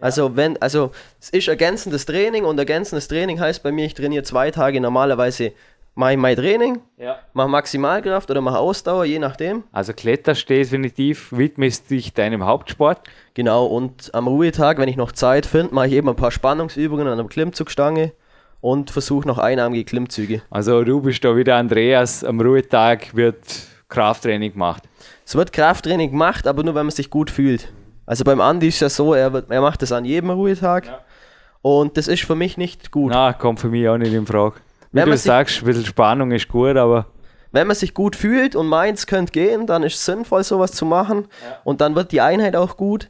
Also wenn, also es ist ergänzendes Training und ergänzendes Training heißt bei mir, ich trainiere zwei Tage normalerweise, mache ich mein Training, Ja. mache Maximalkraft oder mache Ausdauer, je nachdem. Also Kletterst definitiv, widmest dich deinem Hauptsport. Genau, und am Ruhetag, wenn ich noch Zeit finde, mache ich eben ein paar Spannungsübungen an der Klimmzugstange und versuche noch einarmige Klimmzüge. Also du bist da wieder Andreas, am Ruhetag wird Krafttraining gemacht. Es wird Krafttraining gemacht, aber nur wenn man sich gut fühlt. Also beim Andi ist ja so, er, wird, er macht das an jedem Ruhetag. Und das ist für mich nicht gut. Na, kommt für mich auch nicht in Frage. Wie Wenn du sagst, ein bisschen Spannung ist gut, aber Wenn man sich gut fühlt und meint, es könnte gehen, dann ist es sinnvoll, sowas zu machen. Und dann wird die Einheit auch gut.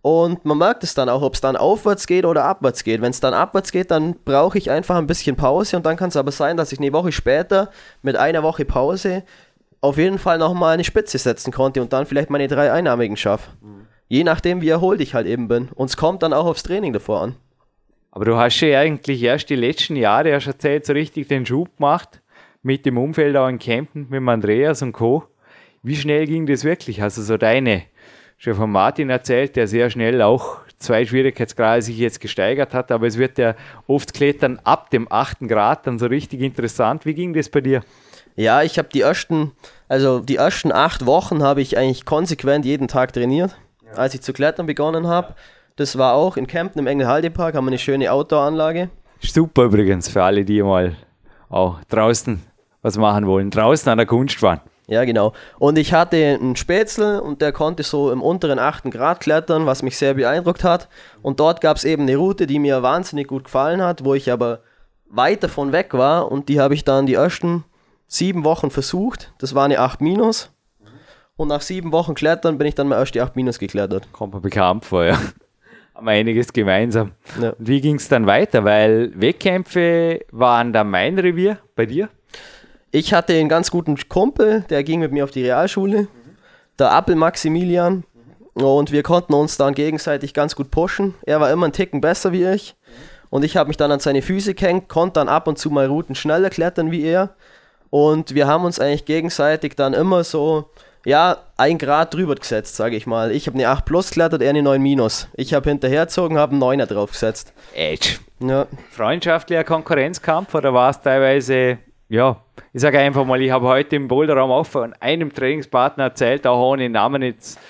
Und man merkt es dann auch, ob es dann aufwärts geht oder abwärts geht. Wenn es dann abwärts geht, dann brauche ich einfach ein bisschen Pause. Und dann kann es aber sein, dass ich eine Woche später mit einer Woche Pause auf jeden Fall nochmal eine Spitze setzen konnte und dann vielleicht meine drei Einarmigen schaffe. Je nachdem, wie erholt ich halt eben bin. Und es kommt dann auch aufs Training davor an. Aber du hast ja eigentlich erst die letzten Jahre, hast erzählt, so richtig den Schub gemacht mit dem Umfeld auch in Campen, mit dem Andreas und Co. Wie schnell ging das wirklich? Also so deine, schon von Martin erzählt, der sehr schnell auch zwei Schwierigkeitsgrade sich jetzt gesteigert hat, aber es wird ja oft Klettern ab dem achten Grad dann so richtig interessant. Wie ging das bei dir? Ja, ich habe die ersten, also die ersten acht Wochen habe ich eigentlich konsequent jeden Tag trainiert, als ich zu klettern begonnen habe. Das war auch in Kempten im Engelhalde-Park, haben wir eine schöne Outdoor-Anlage. Super übrigens für alle, die mal auch draußen was machen wollen. Draußen an der Kunstbahn. Ja, genau. Und ich hatte einen Spätzle und der konnte so im unteren achten Grad klettern, was mich sehr beeindruckt hat. Und dort gab es eben eine Route, die mir wahnsinnig gut gefallen hat, wo ich aber weit davon weg war und die habe ich dann die ersten sieben Wochen versucht. Das war eine 8 minus. Und nach sieben Wochen Klettern bin ich dann mal erst die 8 minus geklettert. Kommt mir bekannt vor, ja. Haben einiges gemeinsam. Ja. Und wie ging es dann weiter? Weil Wettkämpfe waren da mein Revier bei dir. Ich hatte einen ganz guten Kumpel, der ging mit mir auf die Realschule, der Appel Maximilian. Und wir konnten uns dann gegenseitig ganz gut pushen. Er war immer einen Ticken besser wie ich. Und ich habe mich dann an seine Füße gehängt, konnte dann ab und zu mal Routen schneller klettern wie er. Und wir haben uns eigentlich gegenseitig dann immer so, ja, ein Grad drüber gesetzt, sage ich mal. Ich habe eine 8 plus klettert, er eine 9 minus. Ich habe hinterhergezogen, habe einen 9er draufgesetzt. Edge. Ja, Freundschaftlicher Konkurrenzkampf oder war es teilweise, ja, ich sage einfach mal, ich habe heute im Boulderraum auch von einem Trainingspartner erzählt, auch ohne den Namen jetzt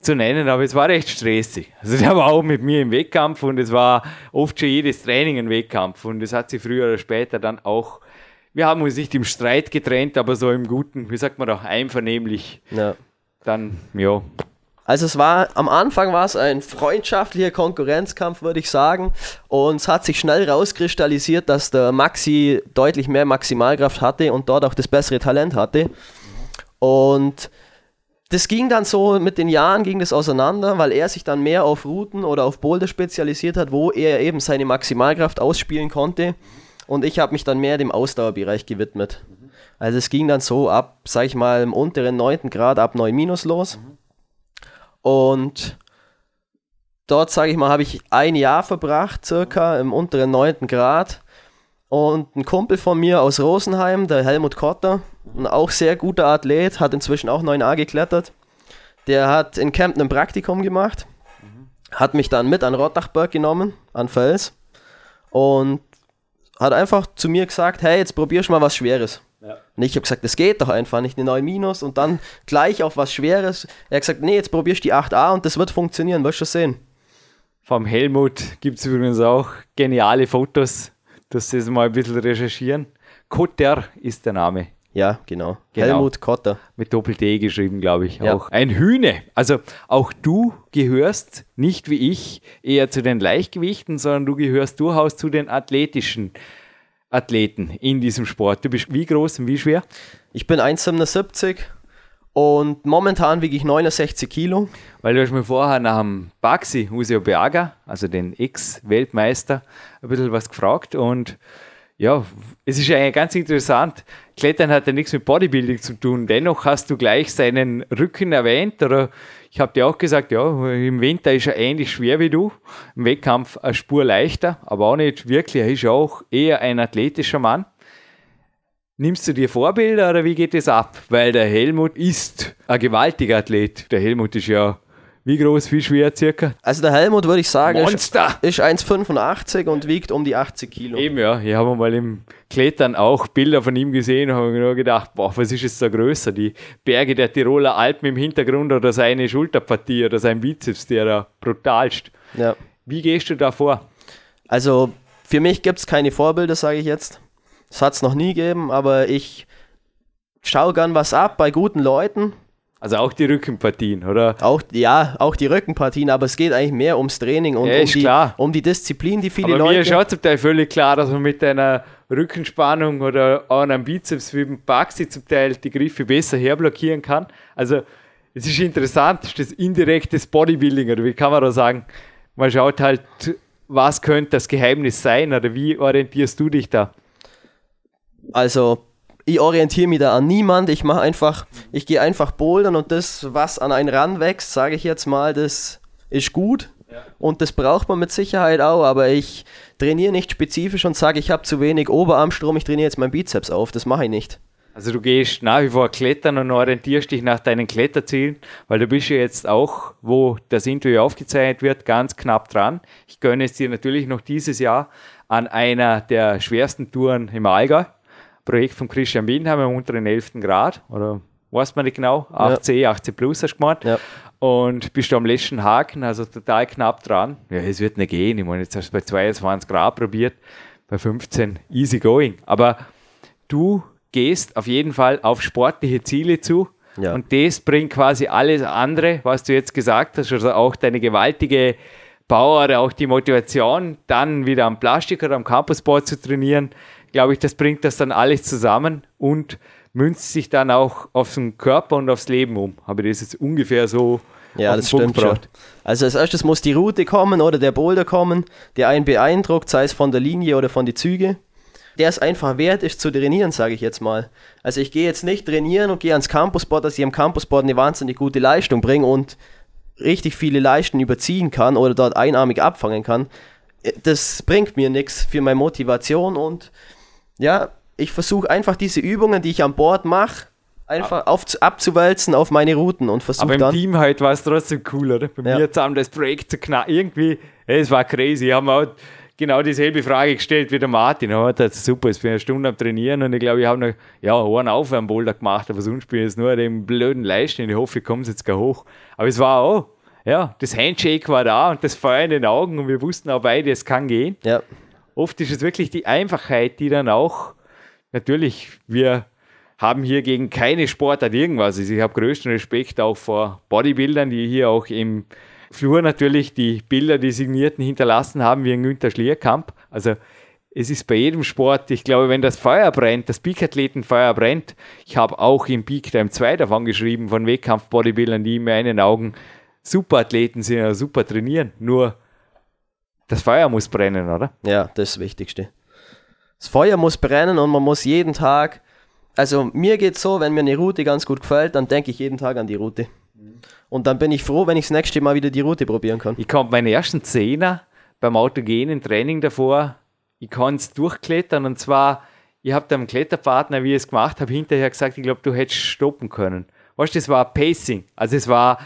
zu nennen, aber es war recht stressig. Also der war auch mit mir im Wettkampf und es war oft schon jedes Training ein Wettkampf und es hat sich früher oder später dann auch, wir haben uns nicht im Streit getrennt, aber so im Guten, wie sagt man doch, einvernehmlich ja. dann, ja, Also es war, am Anfang war es ein freundschaftlicher Konkurrenzkampf, würde ich sagen. Und es hat sich schnell rauskristallisiert, dass der Maxi deutlich mehr Maximalkraft hatte und dort auch das bessere Talent hatte. Und das ging dann so, mit den Jahren ging das auseinander, weil er sich dann mehr auf Routen oder auf Boulder spezialisiert hat, wo er eben seine Maximalkraft ausspielen konnte. Und ich habe mich dann mehr dem Ausdauerbereich gewidmet. Also es ging dann so ab, sag ich mal, im unteren 9. Grad ab 9 minus los. Und dort, sage ich mal, habe ich ein Jahr verbracht, circa im unteren 9. Grad. Und ein Kumpel von mir aus Rosenheim, der Helmut Kotter, ein auch sehr guter Athlet, hat inzwischen auch 9a geklettert. Der hat in Kempten ein Praktikum gemacht, hat mich dann mit an Rottachberg genommen, an Fels. Und hat einfach zu mir gesagt, hey, jetzt probierst du mal was Schweres. Und ich habe gesagt, das geht doch einfach nicht, eine 9 Minus und dann gleich auf was Schweres. Er hat gesagt, nee, jetzt probierst du die 8a und das wird funktionieren, wirst du sehen. Vom Helmut gibt es übrigens auch geniale Fotos, dass sie es mal ein bisschen recherchieren. Kotter ist der Name. Ja, genau. Genau. Helmut Kotter. Mit Doppel-D geschrieben, glaube ich. Ja. Auch ein Hühne. Also auch du gehörst nicht wie ich eher zu den Leichtgewichten, sondern du gehörst durchaus zu den athletischen Athleten in diesem Sport. Du bist wie groß und wie schwer? Ich bin 1,77 und momentan wiege ich 69 Kilo. Weil du hast mir vorher nach dem Baxi Usio Beaga, also den Ex-Weltmeister, ein bisschen was gefragt und ja, es ist eigentlich ganz interessant. Klettern hat ja nichts mit Bodybuilding zu tun. Dennoch hast du gleich seinen Rücken erwähnt. Oder ich habe dir auch gesagt, ja, im Winter ist er ähnlich schwer wie du. Im Wettkampf eine Spur leichter, aber auch nicht wirklich. Er ist auch eher ein athletischer Mann. Nimmst du dir Vorbilder oder wie geht es ab? Weil der Helmut ist ein gewaltiger Athlet. Der Helmut ist ja wie groß, wie schwer circa? Also der Helmut würde ich sagen, ist, Monster! ist 1,85 und wiegt um die 80 Kilo. Eben ja, ich habe mal im Klettern auch Bilder von ihm gesehen und habe nur gedacht, boah, was ist jetzt da größer? Die Berge der Tiroler Alpen im Hintergrund oder seine Schulterpartie oder sein Bizeps, der da brutalst. Ja. Wie gehst du da vor? Also für mich gibt es keine Vorbilder, sage ich jetzt. Das hat es noch nie gegeben, aber ich schaue gern was ab bei guten Leuten. Also auch die Rückenpartien, oder? Auch, ja, auch die Rückenpartien, aber es geht eigentlich mehr ums Training und Ja, um, die, klar. um die Disziplin, die viele Aber mir Leute. ist auch zum Teil völlig klar, dass man mit einer Rückenspannung oder auch einem Bizeps wie beim Baxi zum Teil die Griffe besser herblockieren kann. Also es ist interessant, ist das indirektes Bodybuilding oder wie kann man da sagen? Man schaut halt, was könnte das Geheimnis sein oder wie orientierst du dich da? Also, ich orientiere mich da an niemand. Ich mache einfach, ich gehe einfach bouldern und das, was an einen ranwächst, sage ich jetzt mal, das ist gut. Und das braucht man mit Sicherheit auch, aber ich trainiere nicht spezifisch und sage, ich habe zu wenig Oberarmstrom, ich trainiere jetzt meinen Bizeps auf. Das mache ich nicht. Also du gehst nach wie vor klettern und orientierst dich nach deinen Kletterzielen, weil du bist ja jetzt auch, wo das Interview aufgezeichnet wird, ganz knapp dran. Ich gönne es dir natürlich noch dieses Jahr an einer der schwersten Touren im Allgäu. Projekt von Christian Windheim im unteren 11. Grad oder weiß man nicht genau, 8C, 8C Plus hast du gemeint. Ja. Und bist du am letzten Haken, also total knapp dran. Ja, es wird nicht gehen. Ich meine, jetzt hast du bei 22 Grad probiert, bei 15 easy going. Aber du gehst auf jeden Fall auf sportliche Ziele zu. Ja. Und das bringt quasi alles andere, was du jetzt gesagt hast, also auch deine gewaltige Power, oder auch die Motivation, dann wieder am Plastik oder am Campusboard zu trainieren, glaube ich, das bringt das dann alles zusammen und münzt sich dann auch auf den Körper und aufs Leben um. Habe ich das jetzt ungefähr so Ja, das Punkt stimmt schon. Also als erstes muss die Route kommen oder der Boulder kommen, der einen beeindruckt, sei es von der Linie oder von den Züge. Der es einfach wert ist zu trainieren, sage ich jetzt mal. Also ich gehe jetzt nicht trainieren und gehe ans Campusboard, dass ich am Campusboard eine wahnsinnig gute Leistung bringe und richtig viele Leisten überziehen kann oder dort einarmig abfangen kann. Das bringt mir nichts für meine Motivation und ja, ich versuche einfach diese Übungen, die ich an Bord mache, einfach auf, abzuwälzen auf meine Routen und versuche Aber im dann... Team halt war es trotzdem cool, oder? Bei Ja. mir zusammen das Projekt zu knacken. Irgendwie, es war crazy. Ich habe mir auch genau dieselbe Frage gestellt wie der Martin. Er hat gesagt, super, jetzt bin ich eine Stunde am Trainieren und ich glaube, ich habe noch ja, einen Aufwärmboulder gemacht, aber sonst bin ich jetzt nur den blöden Leisten. Ich hoffe, ich komme jetzt gar hoch. Aber es war auch, ja, das Handshake war da und das Feuer in den Augen und wir wussten auch beide, es kann gehen Ja, oft ist es wirklich die Einfachheit, die dann auch, natürlich, wir haben hier gegen keine Sportart irgendwas. Also ich habe größten Respekt auch vor Bodybuildern, die hier auch im Flur natürlich die Bilder, die Signierten hinterlassen haben, wie ein Günther Schlierkamp. Also es ist bei jedem Sport, ich glaube, wenn das Feuer brennt, das Peak-Athletenfeuer brennt, ich habe auch im Peak Time 2 davon geschrieben, von Wettkampf-Bodybuildern, die in meinen Augen Superathleten sind oder super trainieren. Nur das Feuer muss brennen, oder? Ja, das ist das Wichtigste. Das Feuer muss brennen und man muss jeden Tag, also mir geht so, wenn mir eine Route ganz gut gefällt, dann denke ich jeden Tag an die Route. Und dann bin ich froh, wenn ich das nächste Mal wieder die Route probieren kann. Ich komme meinen ersten Zehner beim autogenen Training davor, ich kann es durchklettern und zwar, ich habe dem Kletterpartner, wie ich es gemacht habe, hinterher gesagt, ich glaube, du hättest stoppen können. Weißt du, das war Pacing. Also es war,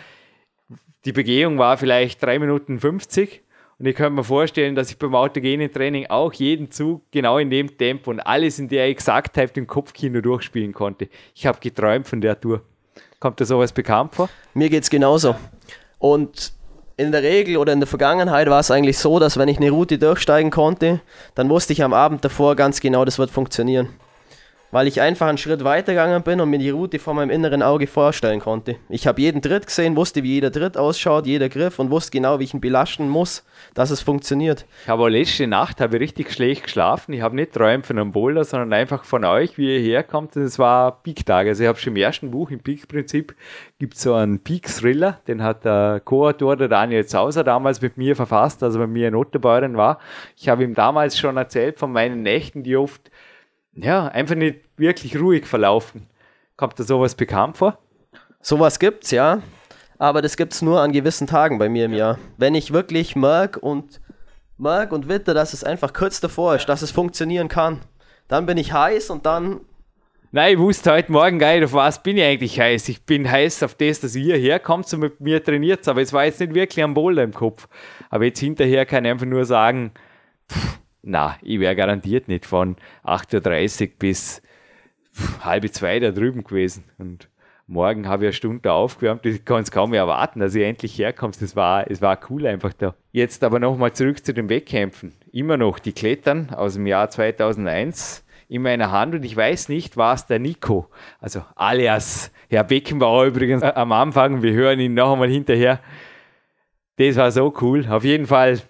die Begehung war vielleicht 3 Minuten 50 und ich kann mir vorstellen, dass ich beim autogenen Training auch jeden Zug genau in dem Tempo und alles in der Exaktheit im Kopfkino durchspielen konnte. Ich habe geträumt von der Tour. Kommt dir sowas bekannt vor? Mir geht es genauso. Und in der Regel oder in der Vergangenheit war es eigentlich so, dass wenn ich eine Route durchsteigen konnte, dann wusste ich am Abend davor ganz genau, das wird funktionieren weil ich einfach einen Schritt weitergegangen bin und mir die Route vor meinem inneren Auge vorstellen konnte. Ich habe jeden Tritt gesehen, wusste, wie jeder Tritt ausschaut, jeder Griff und wusste genau, wie ich ihn belasten muss, dass es funktioniert. Ich habe letzte Nacht habe ich richtig schlecht geschlafen. Ich habe nicht träumt von einem Boulder, sondern einfach von euch, wie ihr herkommt. Und es war Peak-Tag. Also ich habe schon im ersten Buch, im Peak-Prinzip, gibt es so einen Peak-Thriller, den hat der Co-Autor, der Daniel Zauser, damals mit mir verfasst, also bei mir in Otterbeuren war. Ich habe ihm damals schon erzählt von meinen Nächten, die oft ja, einfach nicht wirklich ruhig verlaufen. Kommt da sowas bekannt vor? Sowas gibt's, ja. Aber das gibt's nur an gewissen Tagen bei mir im Jahr. Wenn ich wirklich merke und merke und witte, dass es einfach kurz davor ist, dass es funktionieren kann, dann bin ich heiß und dann. Nein, ich wusste heute Morgen geil, auf was bin ich eigentlich heiß. Ich bin heiß auf das, dass ihr herkommt und mit mir trainiert. Aber es war jetzt nicht wirklich am Boulder im Kopf. Aber jetzt hinterher kann ich einfach nur sagen, pff, na, ich wäre garantiert nicht von 8.30 Uhr bis halb zwei da drüben gewesen. Und morgen habe ich eine Stunde aufgewärmt. Ich kann es kaum mehr erwarten, dass ich endlich herkommst. Das war, es war cool einfach da. Jetzt aber nochmal zurück zu den Wettkämpfen. Immer noch die Klettern aus dem Jahr 2001 in meiner Hand und ich weiß nicht, war es der Nico, also alias Herr Beckenbauer übrigens äh, am Anfang. Wir hören ihn noch einmal hinterher. Das war so cool. Auf jeden Fall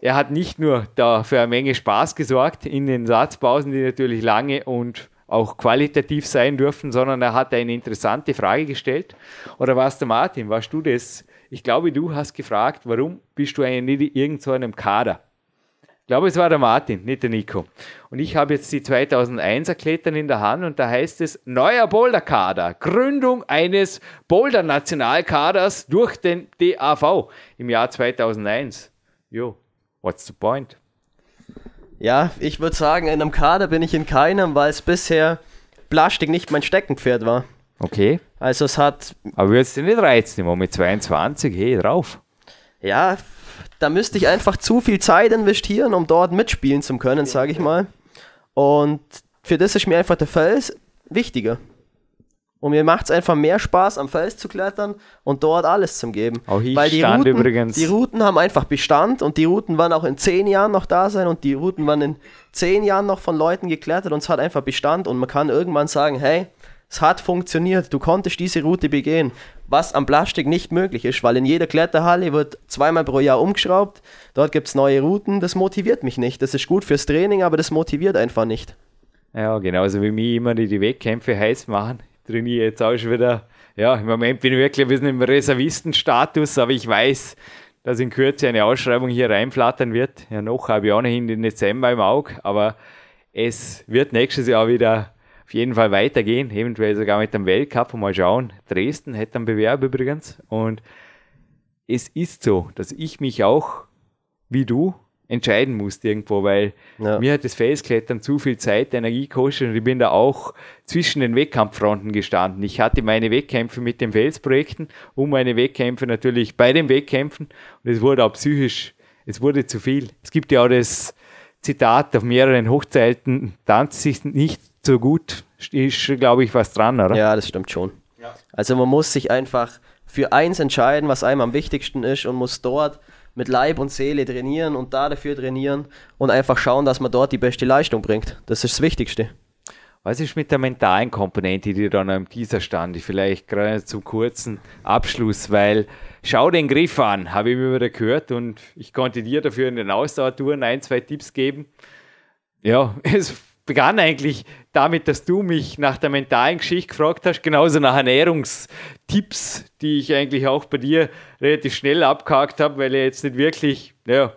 er hat nicht nur da für eine Menge Spaß gesorgt in den Satzpausen, die natürlich lange und auch qualitativ sein dürfen, sondern er hat eine interessante Frage gestellt. Oder war es der Martin? Warst du das? Ich glaube, du hast gefragt, warum bist du eigentlich nicht in irgendeinem Kader? Ich glaube, es war der Martin, nicht der Nico. Und ich habe jetzt die 2001er Klettern in der Hand und da heißt es neuer Boulderkader, Gründung eines Boulder-Nationalkaders durch den DAV im Jahr 2001. Jo, What's the point? Ja, ich würde sagen, in einem Kader bin ich in keinem, weil es bisher Plastik nicht mein Steckenpferd war. Okay. Also es hat. Aber würdest du nicht reizen, immer mit 22, hey, drauf. Ja, da müsste ich einfach zu viel Zeit investieren, um dort mitspielen zu können, sage ich mal. Und für das ist mir einfach der Fels wichtiger. Und mir macht es einfach mehr Spaß, am Fels zu klettern und dort alles zu geben. Auch ich Weil die Routen, übrigens. die Routen haben einfach Bestand und die Routen werden auch in zehn Jahren noch da sein und die Routen werden in zehn Jahren noch von Leuten geklettert und es hat einfach Bestand und man kann irgendwann sagen, hey, es hat funktioniert, du konntest diese Route begehen, was am Plastik nicht möglich ist, weil in jeder Kletterhalle wird zweimal pro Jahr umgeschraubt, dort gibt es neue Routen, das motiviert mich nicht. Das ist gut fürs Training, aber das motiviert einfach nicht. Ja, genauso wie mich immer die, die Wettkämpfe heiß machen trainiere jetzt auch schon wieder. Ja, im Moment bin ich wirklich ein bisschen im Reservistenstatus, aber ich weiß, dass in Kürze eine Ausschreibung hier reinflattern wird. Ja, noch habe ich auch noch in den Dezember im Auge, aber es wird nächstes Jahr wieder auf jeden Fall weitergehen, eventuell sogar mit dem Weltcup mal schauen. Dresden hätte einen Bewerb übrigens und es ist so, dass ich mich auch, wie du, entscheiden musst irgendwo, weil ja. mir hat das Felsklettern zu viel Zeit, Energie gekostet und ich bin da auch zwischen den Wettkampffronten gestanden. Ich hatte meine Wettkämpfe mit den Felsprojekten und meine Wettkämpfe natürlich bei den Wettkämpfen und es wurde auch psychisch, es wurde zu viel. Es gibt ja auch das Zitat, auf mehreren Hochzeiten tanzt sich nicht so gut, ist glaube ich was dran, oder? Ja, das stimmt schon. Ja. Also man muss sich einfach für eins entscheiden, was einem am wichtigsten ist und muss dort mit Leib und Seele trainieren und da dafür trainieren und einfach schauen, dass man dort die beste Leistung bringt. Das ist das Wichtigste. Was ist mit der mentalen Komponente, die dann am Teaser stand? Vielleicht gerade zum kurzen Abschluss, weil schau den Griff an, habe ich immer wieder gehört und ich konnte dir dafür in den Ausdauertouren ein, zwei Tipps geben. Ja, es begann eigentlich damit, dass du mich nach der mentalen Geschichte gefragt hast, genauso nach Ernährungstipps, die ich eigentlich auch bei dir relativ schnell abgehakt habe, weil er jetzt nicht wirklich, ja,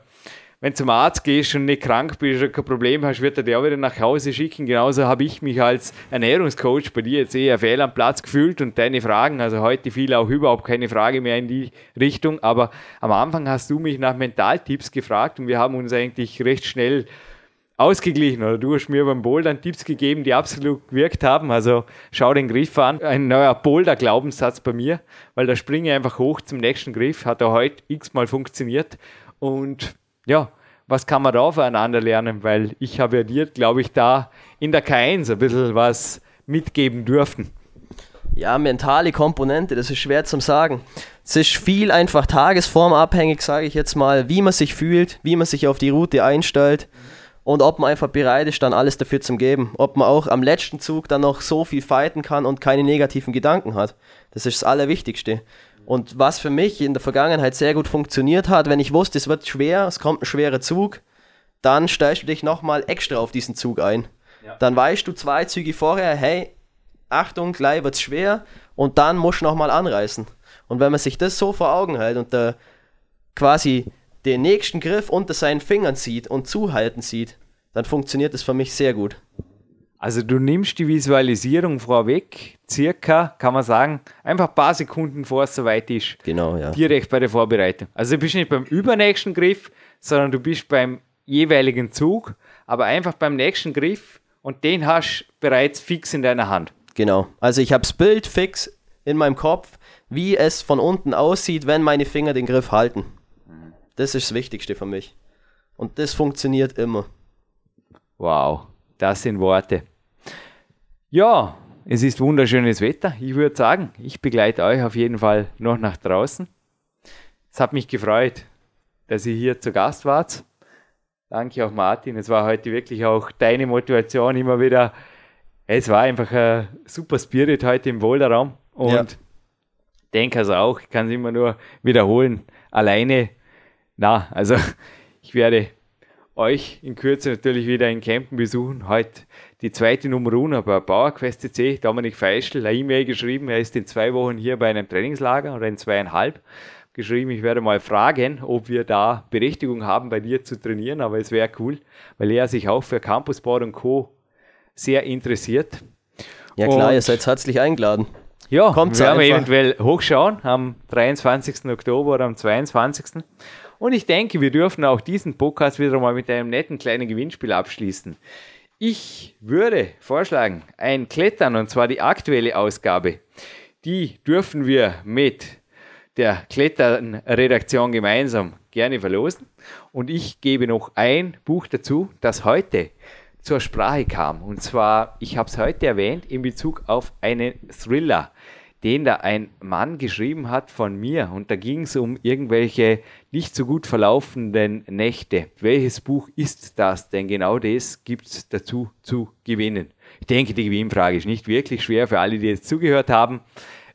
wenn du zum Arzt gehst und nicht krank bist oder kein Problem hast, wird er dir auch wieder nach Hause schicken. Genauso habe ich mich als Ernährungscoach bei dir jetzt eher fehl am Platz gefühlt und deine Fragen, also heute fiel auch überhaupt keine Frage mehr in die Richtung, aber am Anfang hast du mich nach Mentaltipps gefragt und wir haben uns eigentlich recht schnell ausgeglichen oder du hast mir beim Bouldern Tipps gegeben, die absolut gewirkt haben. Also schau den Griff an. Ein neuer Boulder-Glaubenssatz bei mir, weil da springe ich einfach hoch zum nächsten Griff. Hat er heute x-mal funktioniert. Und ja, was kann man da voneinander lernen? Weil ich habe ja dir, glaube ich, da in der K1 ein bisschen was mitgeben dürfen. Ja, mentale Komponente, das ist schwer zu sagen. Es ist viel einfach tagesformabhängig, sage ich jetzt mal, wie man sich fühlt, wie man sich auf die Route einstellt und ob man einfach bereit ist, dann alles dafür zu geben. Ob man auch am letzten Zug dann noch so viel fighten kann und keine negativen Gedanken hat. Das ist das Allerwichtigste. Und was für mich in der Vergangenheit sehr gut funktioniert hat, wenn ich wusste, es wird schwer, es kommt ein schwerer Zug, dann stellst du dich nochmal extra auf diesen Zug ein. Ja. Dann weißt du zwei Züge vorher, hey, Achtung, gleich wird es schwer und dann musst du nochmal anreißen. Und wenn man sich das so vor Augen hält und da quasi den nächsten Griff unter seinen Fingern sieht und zuhalten sieht, dann funktioniert das für mich sehr gut. Also du nimmst die Visualisierung vorweg, circa, kann man sagen, einfach ein paar Sekunden vor es soweit ist. Genau, ja. Direkt bei der Vorbereitung. Also du bist nicht beim übernächsten Griff, sondern du bist beim jeweiligen Zug, aber einfach beim nächsten Griff und den hast du bereits fix in deiner Hand. Genau. Also ich habe das Bild fix in meinem Kopf, wie es von unten aussieht, wenn meine Finger den Griff halten. Das ist das Wichtigste für mich. Und das funktioniert immer. Wow, das sind Worte. Ja, es ist wunderschönes Wetter. Ich würde sagen, ich begleite euch auf jeden Fall noch nach draußen. Es hat mich gefreut, dass ihr hier zu Gast wart. Danke auch Martin. Es war heute wirklich auch deine Motivation immer wieder. Es war einfach ein super Spirit heute im Boulderraum und ja. denke also auch, ich kann es immer nur wiederholen. Alleine, na, also ich werde euch in Kürze natürlich wieder in Campen besuchen. Heute die zweite Nummer 1 bei PowerQuest Dominik Feischl, eine E-Mail geschrieben. Er ist in zwei Wochen hier bei einem Trainingslager oder in zweieinhalb geschrieben. Ich werde mal fragen, ob wir da Berechtigung haben, bei dir zu trainieren, aber es wäre cool, weil er sich auch für Campusboard und Co. sehr interessiert. Ja klar, und ihr seid herzlich eingeladen. Ja, Kommt wir werden eventuell hochschauen am 23. Oktober oder am 22. Und ich denke, wir dürfen auch diesen Podcast wieder mal mit einem netten kleinen Gewinnspiel abschließen. Ich würde vorschlagen, ein Klettern, und zwar die aktuelle Ausgabe, die dürfen wir mit der Klettern-Redaktion gemeinsam gerne verlosen. Und ich gebe noch ein Buch dazu, das heute zur Sprache kam. Und zwar, ich habe es heute erwähnt, in Bezug auf einen Thriller den da ein Mann geschrieben hat von mir. Und da ging es um irgendwelche nicht so gut verlaufenden Nächte. Welches Buch ist das? Denn genau das gibt es dazu zu gewinnen. Ich denke, die Gewinnfrage ist nicht wirklich schwer für alle, die jetzt zugehört haben.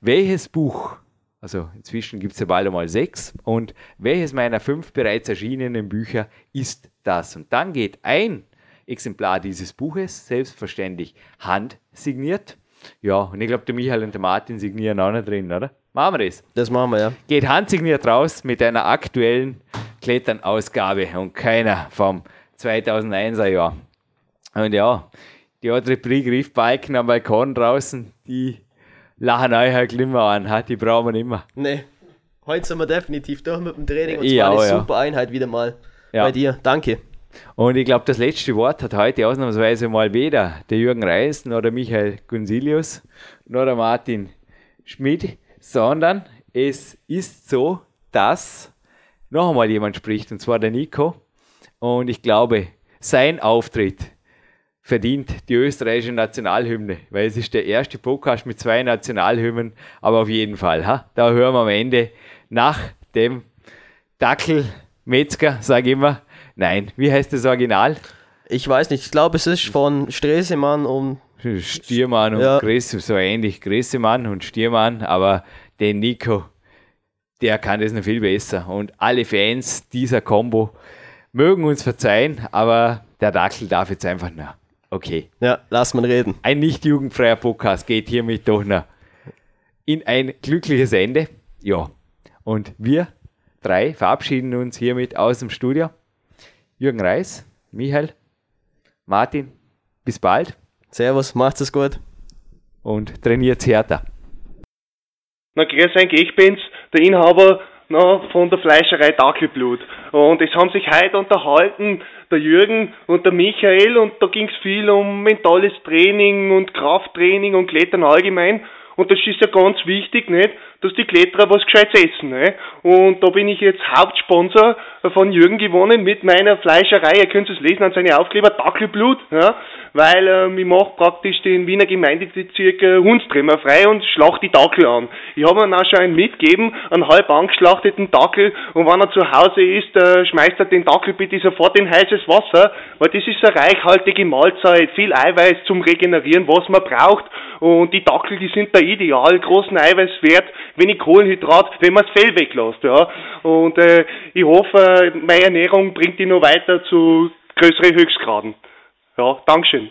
Welches Buch, also inzwischen gibt es ja bald einmal sechs, und welches meiner fünf bereits erschienenen Bücher ist das? Und dann geht ein Exemplar dieses Buches selbstverständlich handsigniert ja, und ich glaube, der Michael und der Martin signieren auch nicht drin, oder? Machen wir das? Das machen wir, ja. Geht handsigniert raus mit einer aktuellen Klettern-Ausgabe und keiner vom 2001er Jahr. Und ja, die andere Griffbalken am Balkon draußen, die lachen euch halt immer an, die brauchen wir nicht mehr. Nee, heute sind wir definitiv durch mit dem Training und es war eine ja. super Einheit wieder mal ja. bei dir. Danke. Und ich glaube, das letzte Wort hat heute ausnahmsweise mal weder der Jürgen Reis, noch der Michael Gunzilius, noch der Martin Schmidt, sondern es ist so, dass noch einmal jemand spricht, und zwar der Nico. Und ich glaube, sein Auftritt verdient die österreichische Nationalhymne, weil es ist der erste Podcast mit zwei Nationalhymnen, aber auf jeden Fall, ha? da hören wir am Ende nach dem Dackel Metzger, sage ich immer, Nein, wie heißt das Original? Ich weiß nicht, ich glaube, es ist von Stresemann und Stiermann und Ja. Gresse, so ähnlich Gressemann und Stiermann, aber den Nico, der kann das noch viel besser. Und alle Fans dieser Combo mögen uns verzeihen, aber der Dackel darf jetzt einfach noch. Okay. Ja, lass man reden. Ein nicht jugendfreier Podcast geht hiermit doch noch in ein glückliches Ende. Ja. Und wir drei verabschieden uns hiermit aus dem Studio. Jürgen Reis, Michael, Martin, bis bald Servus, macht's es gut. und trainiert härter. Na, grüß euch, ich bin's, der Inhaber na, von der Fleischerei Dackelblut. Und es haben sich heute unterhalten, der Jürgen und der Michael, und da ging's viel um mentales Training und Krafttraining und Klettern allgemein. Und das ist ja ganz wichtig, nicht? Dass die Kletterer was Gescheites essen, ne? Und da bin ich jetzt Hauptsponsor von Jürgen gewonnen mit meiner Fleischerei. Ihr könnt es lesen an seine Aufkleber Dackelblut, ja? Weil ähm, ich mache praktisch den Wiener Gemeindebezirk äh, Hundstremer frei und schlacht die Dackel an. Ich habe ihm auch schon einen mitgegeben, einen halb angeschlachteten Dackel. Und wenn er zu Hause ist, äh, schmeißt er den Dackel bitte sofort in heißes Wasser, weil das ist eine reichhaltige Mahlzeit, viel Eiweiß zum Regenerieren, was man braucht. Und die Dackel, die sind da ideal, großen Eiweißwert, wenig Kohlenhydrat, wenn man das Fell weglässt, ja. Und äh, ich hoffe, meine Ernährung bringt die noch weiter zu größeren Höchstgraden. Ja, Dankeschön.